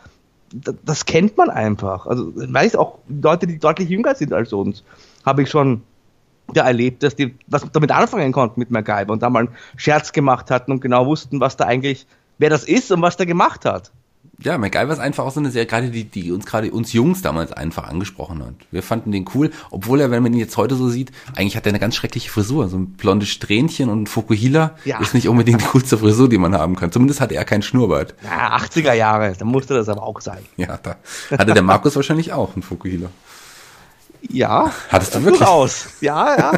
das kennt man einfach. Also, weiß auch Leute, die deutlich jünger sind als uns, habe ich schon ja, erlebt, dass die was damit anfangen konnten mit MacGyver und da mal einen Scherz gemacht hatten und genau wussten, was da eigentlich, wer das ist und was der gemacht hat. Ja, MacGyver ist einfach auch so eine Serie, gerade die, die uns gerade uns Jungs damals einfach angesprochen hat. Wir fanden den cool, obwohl er, wenn man ihn jetzt heute so sieht, eigentlich hat er eine ganz schreckliche Frisur. So ein blondes Strähnchen und ein Fukuhila Ja. ist nicht unbedingt die coolste Frisur, die man haben kann. Zumindest hatte er keinen Schnurrbart. Ja, 80er Jahre, da musste das aber auch sein. Ja, da hatte der Markus wahrscheinlich auch einen Fukuhila. Ja. Hattest du wirklich? Aus. Ja, ja.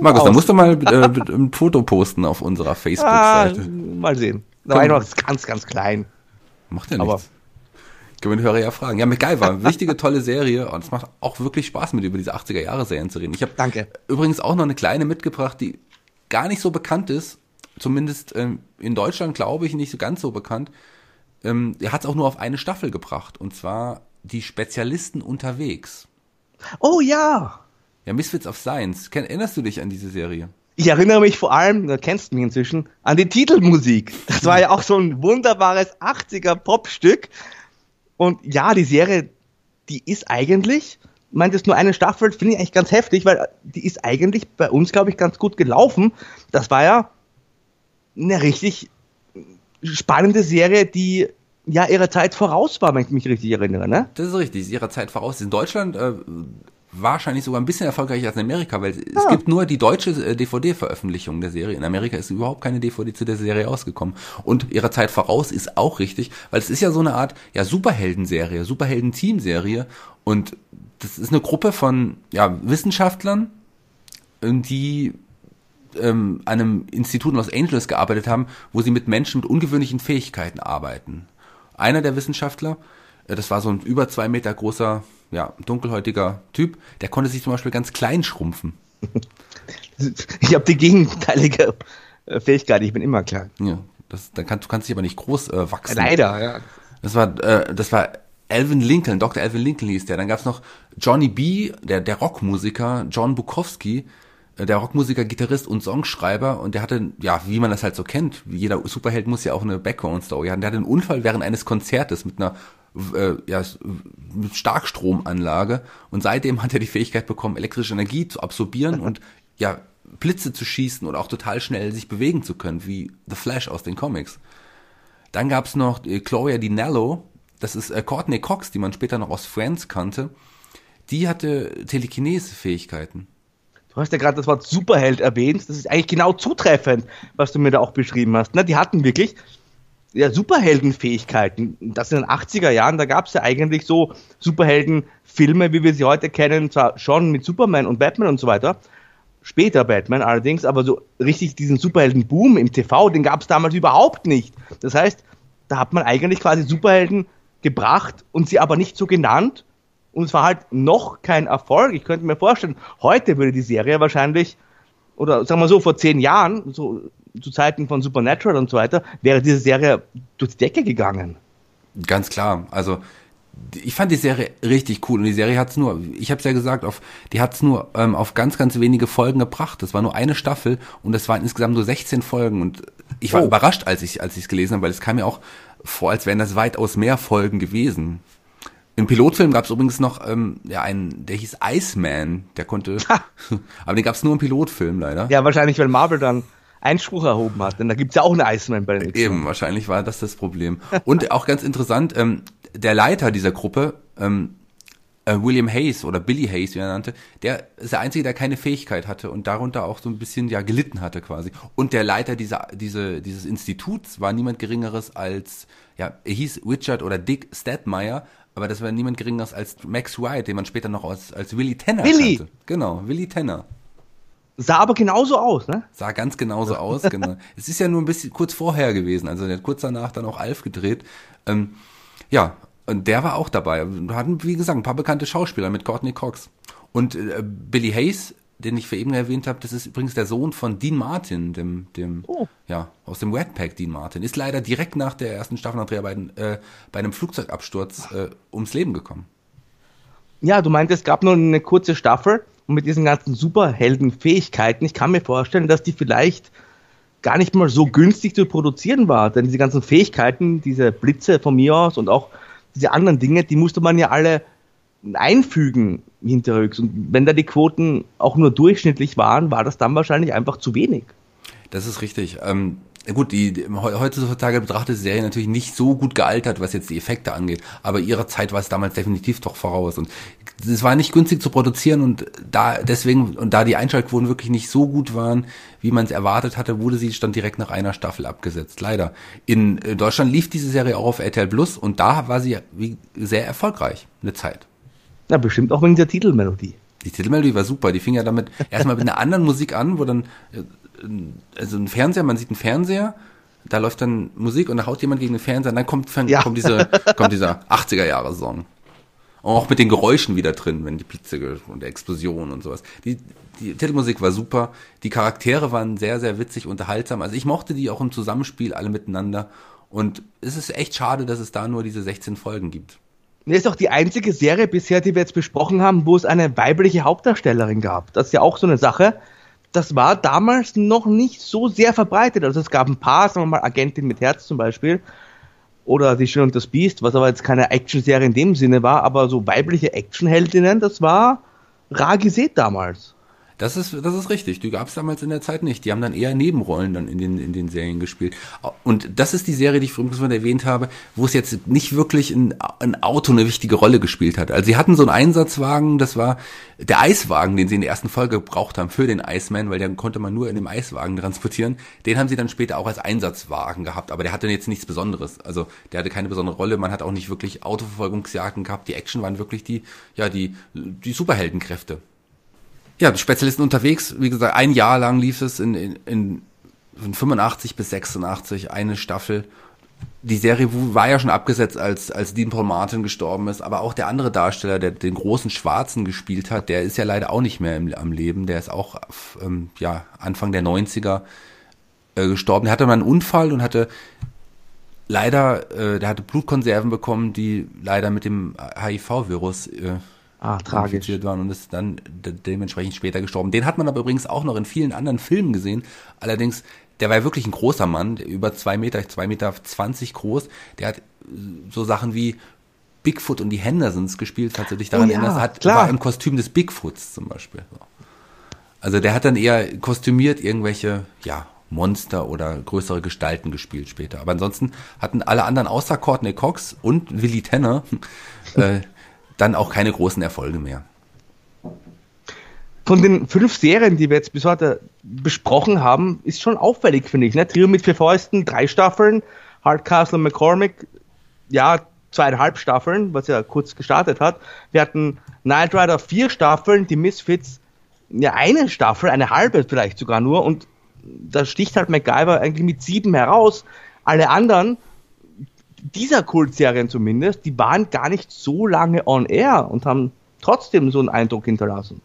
Markus, da aus. musst du mal äh, ein Foto posten auf unserer ah, Facebook-Seite. mal sehen. Da war ich noch ganz, ganz klein. Macht ja Aber- nichts. Können wir den Hörer ja fragen. Ja, MacGyver, wichtige, tolle Serie. Und es macht auch wirklich Spaß, mit über diese 80er-Jahre-Serien zu reden. Ich habe Danke. übrigens auch noch eine kleine mitgebracht, die gar nicht so bekannt ist. Zumindest ähm, in Deutschland, glaube ich, nicht so ganz so bekannt. Ähm, er hat es auch nur auf eine Staffel gebracht. Und zwar die Spezialisten unterwegs. Oh ja. Ja, Misfits of Science. Erinnerst du dich an diese Serie? Ich erinnere mich vor allem, du kennst mich inzwischen, an die Titelmusik. Das war ja auch so ein wunderbares 80er Popstück. Und ja, die Serie, die ist eigentlich, meint es nur eine Staffel, finde ich eigentlich ganz heftig, weil die ist eigentlich bei uns, glaube ich, ganz gut gelaufen. Das war ja eine richtig spannende Serie, die ja ihrer Zeit voraus war, wenn ich mich richtig erinnere, ne? Das ist richtig, ihrer Zeit voraus. In Deutschland äh, wahrscheinlich sogar ein bisschen erfolgreicher als in Amerika, weil es Ah. gibt nur die deutsche äh, DVD-Veröffentlichung der Serie. In Amerika ist überhaupt keine DVD zu der Serie ausgekommen. Und ihrer Zeit voraus ist auch richtig, weil es ist ja so eine Art ja Superhelden-Serie, Superhelden-Team-Serie. Und das ist eine Gruppe von ja, Wissenschaftlern, die ähm, an einem Institut in Los Angeles gearbeitet haben, wo sie mit Menschen mit ungewöhnlichen Fähigkeiten arbeiten. Einer der Wissenschaftler, äh, das war so ein über zwei Meter großer, ja, dunkelhäutiger Typ, der konnte sich zum Beispiel ganz klein schrumpfen. Ich habe die gegenteilige äh, Fähigkeit, ich bin immer klein. Ja, das, dann kann, du kannst dich aber nicht groß äh, wachsen. Leider, ja. Das war, äh, das war Alvin Lincoln, Dr. Alvin Lincoln hieß der. Dann gab's noch Johnny B., der, der Rockmusiker, John Bukowski, äh, der Rockmusiker, Gitarrist und Songschreiber und der hatte, ja, wie man das halt so kennt, jeder Superheld muss ja auch eine Background-Story haben. Der hatte einen Unfall während eines Konzertes mit einer äh, ja, Starkstromanlage und seitdem hat er die Fähigkeit bekommen, elektrische Energie zu absorbieren und ja, Blitze zu schießen oder auch total schnell sich bewegen zu können, wie The Flash aus den Comics. Dann gab's noch äh, Gloria Dinello, das ist äh, Courtney Cox, die man später noch aus Friends kannte. Die hatte Telekinese-Fähigkeiten. Du hast ja gerade das Wort Superheld erwähnt. Das ist eigentlich genau zutreffend, was du mir da auch beschrieben hast. Ne? Die hatten wirklich ja, Superheldenfähigkeiten. Das in den 80er Jahren, da gab es ja eigentlich so Superheldenfilme, wie wir sie heute kennen, zwar schon mit Superman und Batman und so weiter. Später Batman allerdings, aber so richtig diesen Superhelden-Boom im TV, den gab es damals überhaupt nicht. Das heißt, da hat man eigentlich quasi Superhelden gebracht und sie aber nicht so genannt. Und es war halt noch kein Erfolg. Ich könnte mir vorstellen, heute würde die Serie wahrscheinlich, oder sagen wir so, vor zehn Jahren, so zu Zeiten von Supernatural und so weiter, wäre diese Serie durch die Decke gegangen. Ganz klar. Also ich fand die Serie richtig cool und die Serie hat's nur, ich habe es ja gesagt, auf, die hat's nur ähm, auf ganz, ganz wenige Folgen gebracht. Das war nur eine Staffel und es waren insgesamt nur 16 Folgen und ich war oh. überrascht, als ich als ich es gelesen habe, weil es kam mir auch vor, als wären das weitaus mehr Folgen gewesen. Im Pilotfilm gab es übrigens noch ähm, ja, einen, der hieß Iceman, der konnte, aber den gab es nur im Pilotfilm leider. Ja, wahrscheinlich, weil Marvel dann Einspruch erhoben hat, denn da gibt's ja auch einen Iceman bei den. Eben, wahrscheinlich war das das Problem. Und auch ganz interessant, ähm, der Leiter dieser Gruppe, ähm, äh, William Hayes oder Billy Hayes, wie er nannte, der ist der Einzige, der keine Fähigkeit hatte und darunter auch so ein bisschen ja gelitten hatte quasi. Und der Leiter dieser, diese, dieses Instituts war niemand Geringeres als, ja, er hieß Richard oder Dick Stadmeyer, aber das war niemand Geringeres als Max Wright, den man später noch als, als Willy Tanner Willy. kannte. Genau, Willy Tanner. Sah aber genauso aus, ne? Sah ganz genauso aus, genau. Es ist ja nur ein bisschen kurz vorher gewesen, also der hat kurz danach dann auch Alf gedreht. Ähm, ja, und der war auch dabei. Wir hatten, wie gesagt, ein paar bekannte Schauspieler mit Courtney Cox. Und äh, Billy Hayes, den ich für eben erwähnt habe, das ist übrigens der Sohn von Dean Martin, dem, dem, oh. ja, aus dem Wetpack Dean Martin. Ist leider direkt nach der ersten Staffel nach Dreharbeiten äh, bei einem Flugzeugabsturz äh, ums Leben gekommen. Ja, du meintest, es gab nur eine kurze Staffel und mit diesen ganzen Superheldenfähigkeiten, ich kann mir vorstellen, dass die vielleicht gar nicht mal so günstig zu produzieren war, denn diese ganzen Fähigkeiten, diese Blitze von mir aus und auch diese anderen Dinge, die musste man ja alle einfügen hinterrücks. Und wenn da die Quoten auch nur durchschnittlich waren, war das dann wahrscheinlich einfach zu wenig. Das ist richtig. Ähm, gut, die, heutzutage betrachtet die Serie natürlich nicht so gut gealtert, was jetzt die Effekte angeht, aber ihrer Zeit war es damals definitiv doch voraus und es war nicht günstig zu produzieren und da deswegen und da die Einschaltquoten wirklich nicht so gut waren, wie man es erwartet hatte, wurde sie dann direkt nach einer Staffel abgesetzt. Leider. In Deutschland lief diese Serie auch auf RTL Plus und da war sie sehr erfolgreich eine Zeit. Ja, bestimmt auch wegen der Titelmelodie. Die Titelmelodie war super. Die fing ja damit erstmal mit einer anderen Musik an, wo dann äh, also ein Fernseher, man sieht einen Fernseher, da läuft dann Musik und da haut jemand gegen den Fernseher und dann kommt, ja. kommt, diese, kommt dieser 80er Jahre Song. auch mit den Geräuschen wieder drin, wenn die Blitze und Explosionen und sowas. Die, die Titelmusik war super, die Charaktere waren sehr, sehr witzig, unterhaltsam. Also ich mochte die auch im Zusammenspiel alle miteinander. Und es ist echt schade, dass es da nur diese 16 Folgen gibt. Das ist auch die einzige Serie bisher, die wir jetzt besprochen haben, wo es eine weibliche Hauptdarstellerin gab. Das ist ja auch so eine Sache das war damals noch nicht so sehr verbreitet. Also es gab ein paar, sagen wir mal, Agentin mit Herz zum Beispiel. Oder Die Schön und das Biest, was aber jetzt keine Actionserie in dem Sinne war, aber so weibliche Actionheldinnen, das war rar gesät damals. Das ist, das ist richtig. Die gab es damals in der Zeit nicht. Die haben dann eher Nebenrollen dann in den, in den Serien gespielt. Und das ist die Serie, die ich vorhin schon erwähnt habe, wo es jetzt nicht wirklich ein, ein Auto eine wichtige Rolle gespielt hat. Also sie hatten so einen Einsatzwagen, das war der Eiswagen, den sie in der ersten Folge gebraucht haben für den Iceman, weil den konnte man nur in dem Eiswagen transportieren. Den haben sie dann später auch als Einsatzwagen gehabt, aber der hatte jetzt nichts Besonderes. Also der hatte keine besondere Rolle. Man hat auch nicht wirklich Autoverfolgungsjagden gehabt. Die Action waren wirklich die, ja, die, die Superheldenkräfte ja, Spezialisten unterwegs. Wie gesagt, ein Jahr lang lief es in, in, in von 85 bis 86 eine Staffel. Die Serie war ja schon abgesetzt, als, als Dean Paul Martin gestorben ist, aber auch der andere Darsteller, der den großen Schwarzen gespielt hat, der ist ja leider auch nicht mehr im, am Leben. Der ist auch ähm, ja, Anfang der 90er äh, gestorben. Der hatte mal einen Unfall und hatte leider, äh, der hatte Blutkonserven bekommen, die leider mit dem HIV-Virus äh, ah, tragisch. infiziert waren und ist dann de dementsprechend später gestorben. Den hat man aber übrigens auch noch in vielen anderen Filmen gesehen. Allerdings, der war ja wirklich ein großer Mann, über zwei Meter, zwei Meter zwanzig groß. Der hat so Sachen wie Bigfoot und die Hendersons gespielt, falls du dich daran oh, ja, erinnerst, hat, klar. war im Kostüm des Bigfoots zum Beispiel. Also der hat dann eher kostümiert irgendwelche, ja, Monster oder größere Gestalten gespielt später. Aber ansonsten hatten alle anderen außer Courtney Cox und Willy Tanner äh, dann auch keine großen Erfolge mehr. Von den fünf Serien, die wir jetzt bis heute besprochen haben, ist schon auffällig, finde ich. Ne? Trio mit vier Fäusten, drei Staffeln, Hardcastle McCormick, ja, zweieinhalb Staffeln, was ja kurz gestartet hat. Wir hatten Knight Rider vier Staffeln, die Misfits ja eine Staffel, eine halbe vielleicht sogar nur und da sticht halt MacGyver eigentlich mit sieben heraus. Alle anderen, dieser Kultserien zumindest, die waren gar nicht so lange on air und haben trotzdem so einen Eindruck hinterlassen.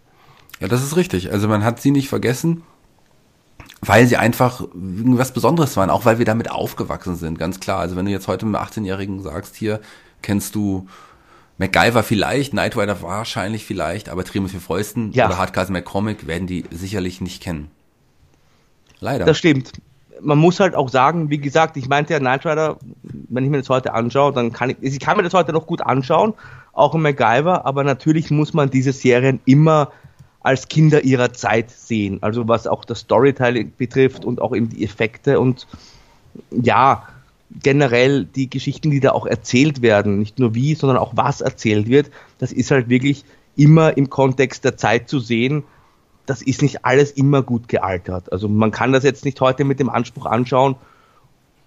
Ja, das ist richtig. Also man hat sie nicht vergessen, weil sie einfach irgendwas Besonderes waren, auch weil wir damit aufgewachsen sind, ganz klar. Also wenn du jetzt heute mit 18-Jährigen sagst, hier kennst du MacGyver vielleicht, Knight Rider wahrscheinlich vielleicht, aber mit vier Fäusten ja. oder Hardcast McCormick werden die sicherlich nicht kennen. Leider. Das stimmt. Man muss halt auch sagen, wie gesagt, ich meinte ja Knight Rider, wenn ich mir das heute anschaue, dann kann ich, ich kann mir das heute noch gut anschauen, auch in MacGyver, aber natürlich muss man diese Serien immer als Kinder ihrer Zeit sehen. Also was auch das Storytelling betrifft und auch eben die Effekte und ja, generell die Geschichten, die da auch erzählt werden, nicht nur wie, sondern auch was erzählt wird, das ist halt wirklich immer im Kontext der Zeit zu sehen das ist nicht alles immer gut gealtert. Also man kann das jetzt nicht heute mit dem Anspruch anschauen,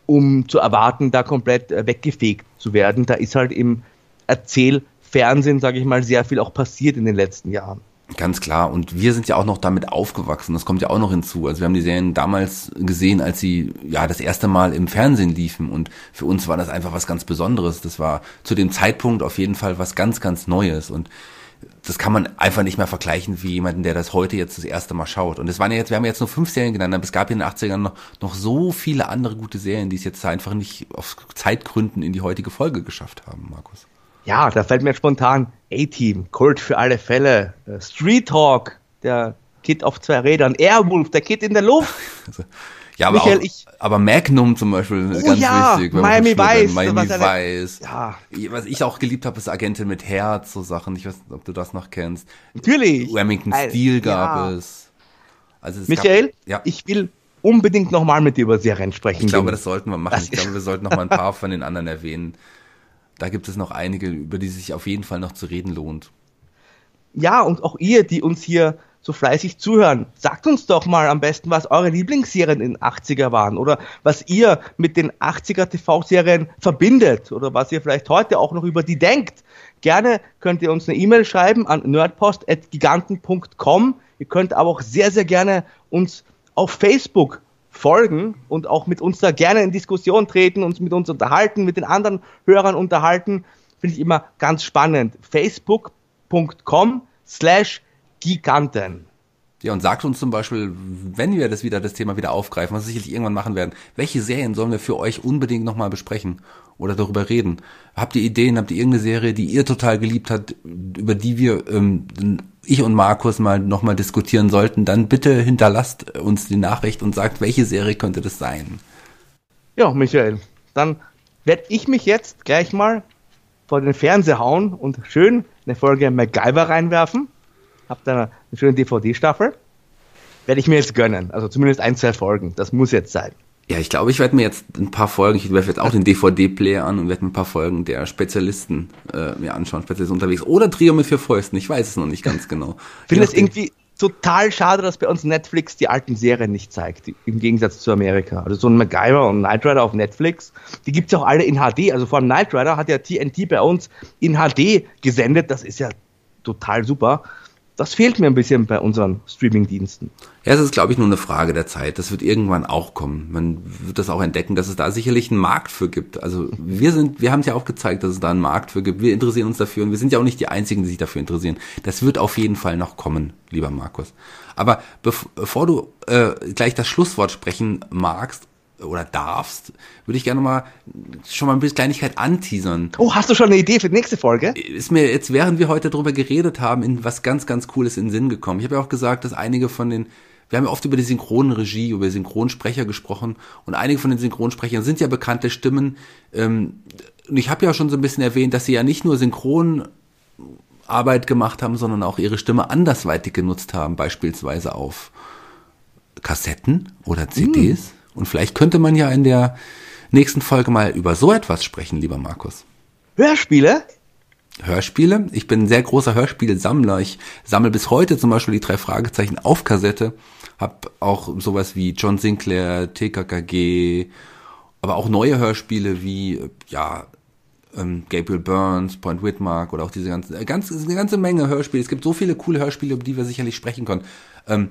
um zu erwarten, da komplett äh, weggefegt zu werden. Da ist halt im Erzählfernsehen, sage ich mal, sehr viel auch passiert in den letzten Jahren. Ganz klar. Und wir sind ja auch noch damit aufgewachsen. Das kommt ja auch noch hinzu. Also wir haben die Serien damals gesehen, als sie ja das erste Mal im Fernsehen liefen. Und für uns war das einfach was ganz Besonderes. Das war zu dem Zeitpunkt auf jeden Fall was ganz, ganz Neues. Und das kann man einfach nicht mehr vergleichen wie jemanden, der das heute jetzt das erste Mal schaut. Und es waren ja jetzt, wir haben jetzt nur fünf Serien genannt, aber es gab in den 80ern noch, noch so viele andere gute Serien, die es jetzt einfach nicht auf Zeitgründen in die heutige Folge geschafft haben, Markus. Ja, da fällt mir spontan A-Team, Colt für alle Fälle, äh, Street Talk, der Kid auf zwei Rädern, Airwolf, der Kid in der Luft. Also, ja, aber, Michael, auch, ich, aber Magnum zum Beispiel oh, ganz ja, wichtig. Miami Vice. Miami Vice. Ja. Was ich auch geliebt habe, ist Agentin mit Herz, so Sachen. Ich weiß nicht, ob du das noch kennst. Natürlich. Remington Steel gab ja. es. Also es Michael, gab, ja. ich will unbedingt nochmal mit dir über Serien sprechen. Ich glaube, das sollten wir machen. Das ich glaube, wir sollten noch mal ein paar von den anderen erwähnen. Da gibt es noch einige, über die sich auf jeden Fall noch zu reden lohnt. Ja, und auch ihr, die uns hier so fleißig zuhören. Sagt uns doch mal am besten, was eure Lieblingsserien in den 80er waren oder was ihr mit den 80er TV-Serien verbindet oder was ihr vielleicht heute auch noch über die denkt. Gerne könnt ihr uns eine E-Mail schreiben an nerdpost.giganten.com. Ihr könnt aber auch sehr, sehr gerne uns auf Facebook folgen und auch mit uns da gerne in Diskussion treten, uns mit uns unterhalten, mit den anderen Hörern unterhalten. Finde ich immer ganz spannend. Facebook.com slash Giganten. Ja, und sagt uns zum Beispiel, wenn wir das wieder, das Thema wieder aufgreifen, was wir sicherlich irgendwann machen werden, welche Serien sollen wir für euch unbedingt nochmal besprechen oder darüber reden? Habt ihr Ideen, habt ihr irgendeine Serie, die ihr total geliebt habt, über die wir, ähm, ich und Markus mal nochmal diskutieren sollten, dann bitte hinterlasst uns die Nachricht und sagt, welche Serie könnte das sein? Ja, Michael, dann werde ich mich jetzt gleich mal vor den Fernseher hauen und schön eine Folge MacGyver reinwerfen habt da eine schöne DVD-Staffel. Werde ich mir jetzt gönnen. Also zumindest ein, zwei Folgen. Das muss jetzt sein. Ja, ich glaube, ich werde mir jetzt ein paar Folgen, ich werfe jetzt auch den DVD-Player an und werde mir ein paar Folgen der Spezialisten äh, mir anschauen, Spezialisten unterwegs. Oder Trio mit vier Fäusten, ich weiß es noch nicht ganz genau. Ich finde es irgendwie total schade, dass bei uns Netflix die alten Serien nicht zeigt, im Gegensatz zu Amerika. Also so ein MacGyver und Knight Rider auf Netflix, die gibt es ja auch alle in HD. Also vor allem Knight Rider hat ja TNT bei uns in HD gesendet, das ist ja total super das fehlt mir ein bisschen bei unseren Streaming-Diensten. Ja, es ist, glaube ich, nur eine Frage der Zeit. Das wird irgendwann auch kommen. Man wird das auch entdecken, dass es da sicherlich einen Markt für gibt. Also wir sind, wir haben es ja auch gezeigt, dass es da einen Markt für gibt. Wir interessieren uns dafür und wir sind ja auch nicht die Einzigen, die sich dafür interessieren. Das wird auf jeden Fall noch kommen, lieber Markus. Aber bevor du äh, gleich das Schlusswort sprechen magst, oder darfst, würde ich gerne mal schon mal ein bisschen Kleinigkeit anteasern. Oh, hast du schon eine Idee für die nächste Folge? Ist mir jetzt, während wir heute drüber geredet haben, in was ganz, ganz Cooles in den Sinn gekommen. Ich habe ja auch gesagt, dass einige von den, wir haben ja oft über die Synchronregie, über Synchronsprecher gesprochen und einige von den Synchronsprechern sind ja bekannte Stimmen. Ähm, und ich habe ja schon so ein bisschen erwähnt, dass sie ja nicht nur Synchronarbeit gemacht haben, sondern auch ihre Stimme andersweitig genutzt haben, beispielsweise auf Kassetten oder CDs. Mm. Und vielleicht könnte man ja in der nächsten Folge mal über so etwas sprechen, lieber Markus. Hörspiele? Hörspiele. Ich bin ein sehr großer Hörspielsammler. Ich sammle bis heute zum Beispiel die drei Fragezeichen auf Kassette. Hab auch sowas wie John Sinclair, TKKG, aber auch neue Hörspiele wie, ja, ähm, Gabriel Burns, Point Whitmark oder auch diese ganzen, äh, ganz, eine ganze Menge Hörspiele. Es gibt so viele coole Hörspiele, über die wir sicherlich sprechen können. Ähm,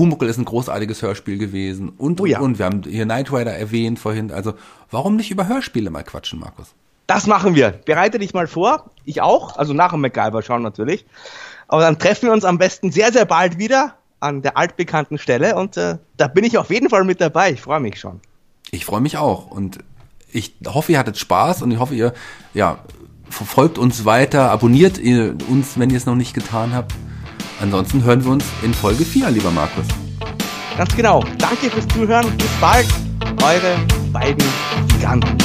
Pumuckl ist ein großartiges Hörspiel gewesen und, Oh ja. und wir haben hier Knight Rider erwähnt vorhin. Also warum nicht über Hörspiele mal quatschen, Markus? Das machen wir. Bereite dich mal vor. Ich auch. Also nach dem MacGyver schauen natürlich. Aber dann treffen wir uns am besten sehr, sehr bald wieder an der altbekannten Stelle und äh, da bin ich auf jeden Fall mit dabei. Ich freue mich schon. Ich freue mich auch und ich hoffe, ihr hattet Spaß und ich hoffe, ihr ja, verfolgt uns weiter, abonniert uns, wenn ihr es noch nicht getan habt. Ansonsten hören wir uns in Folge 4, lieber Markus. Ganz genau. Danke fürs Zuhören. Bis bald. Eure beiden Giganten.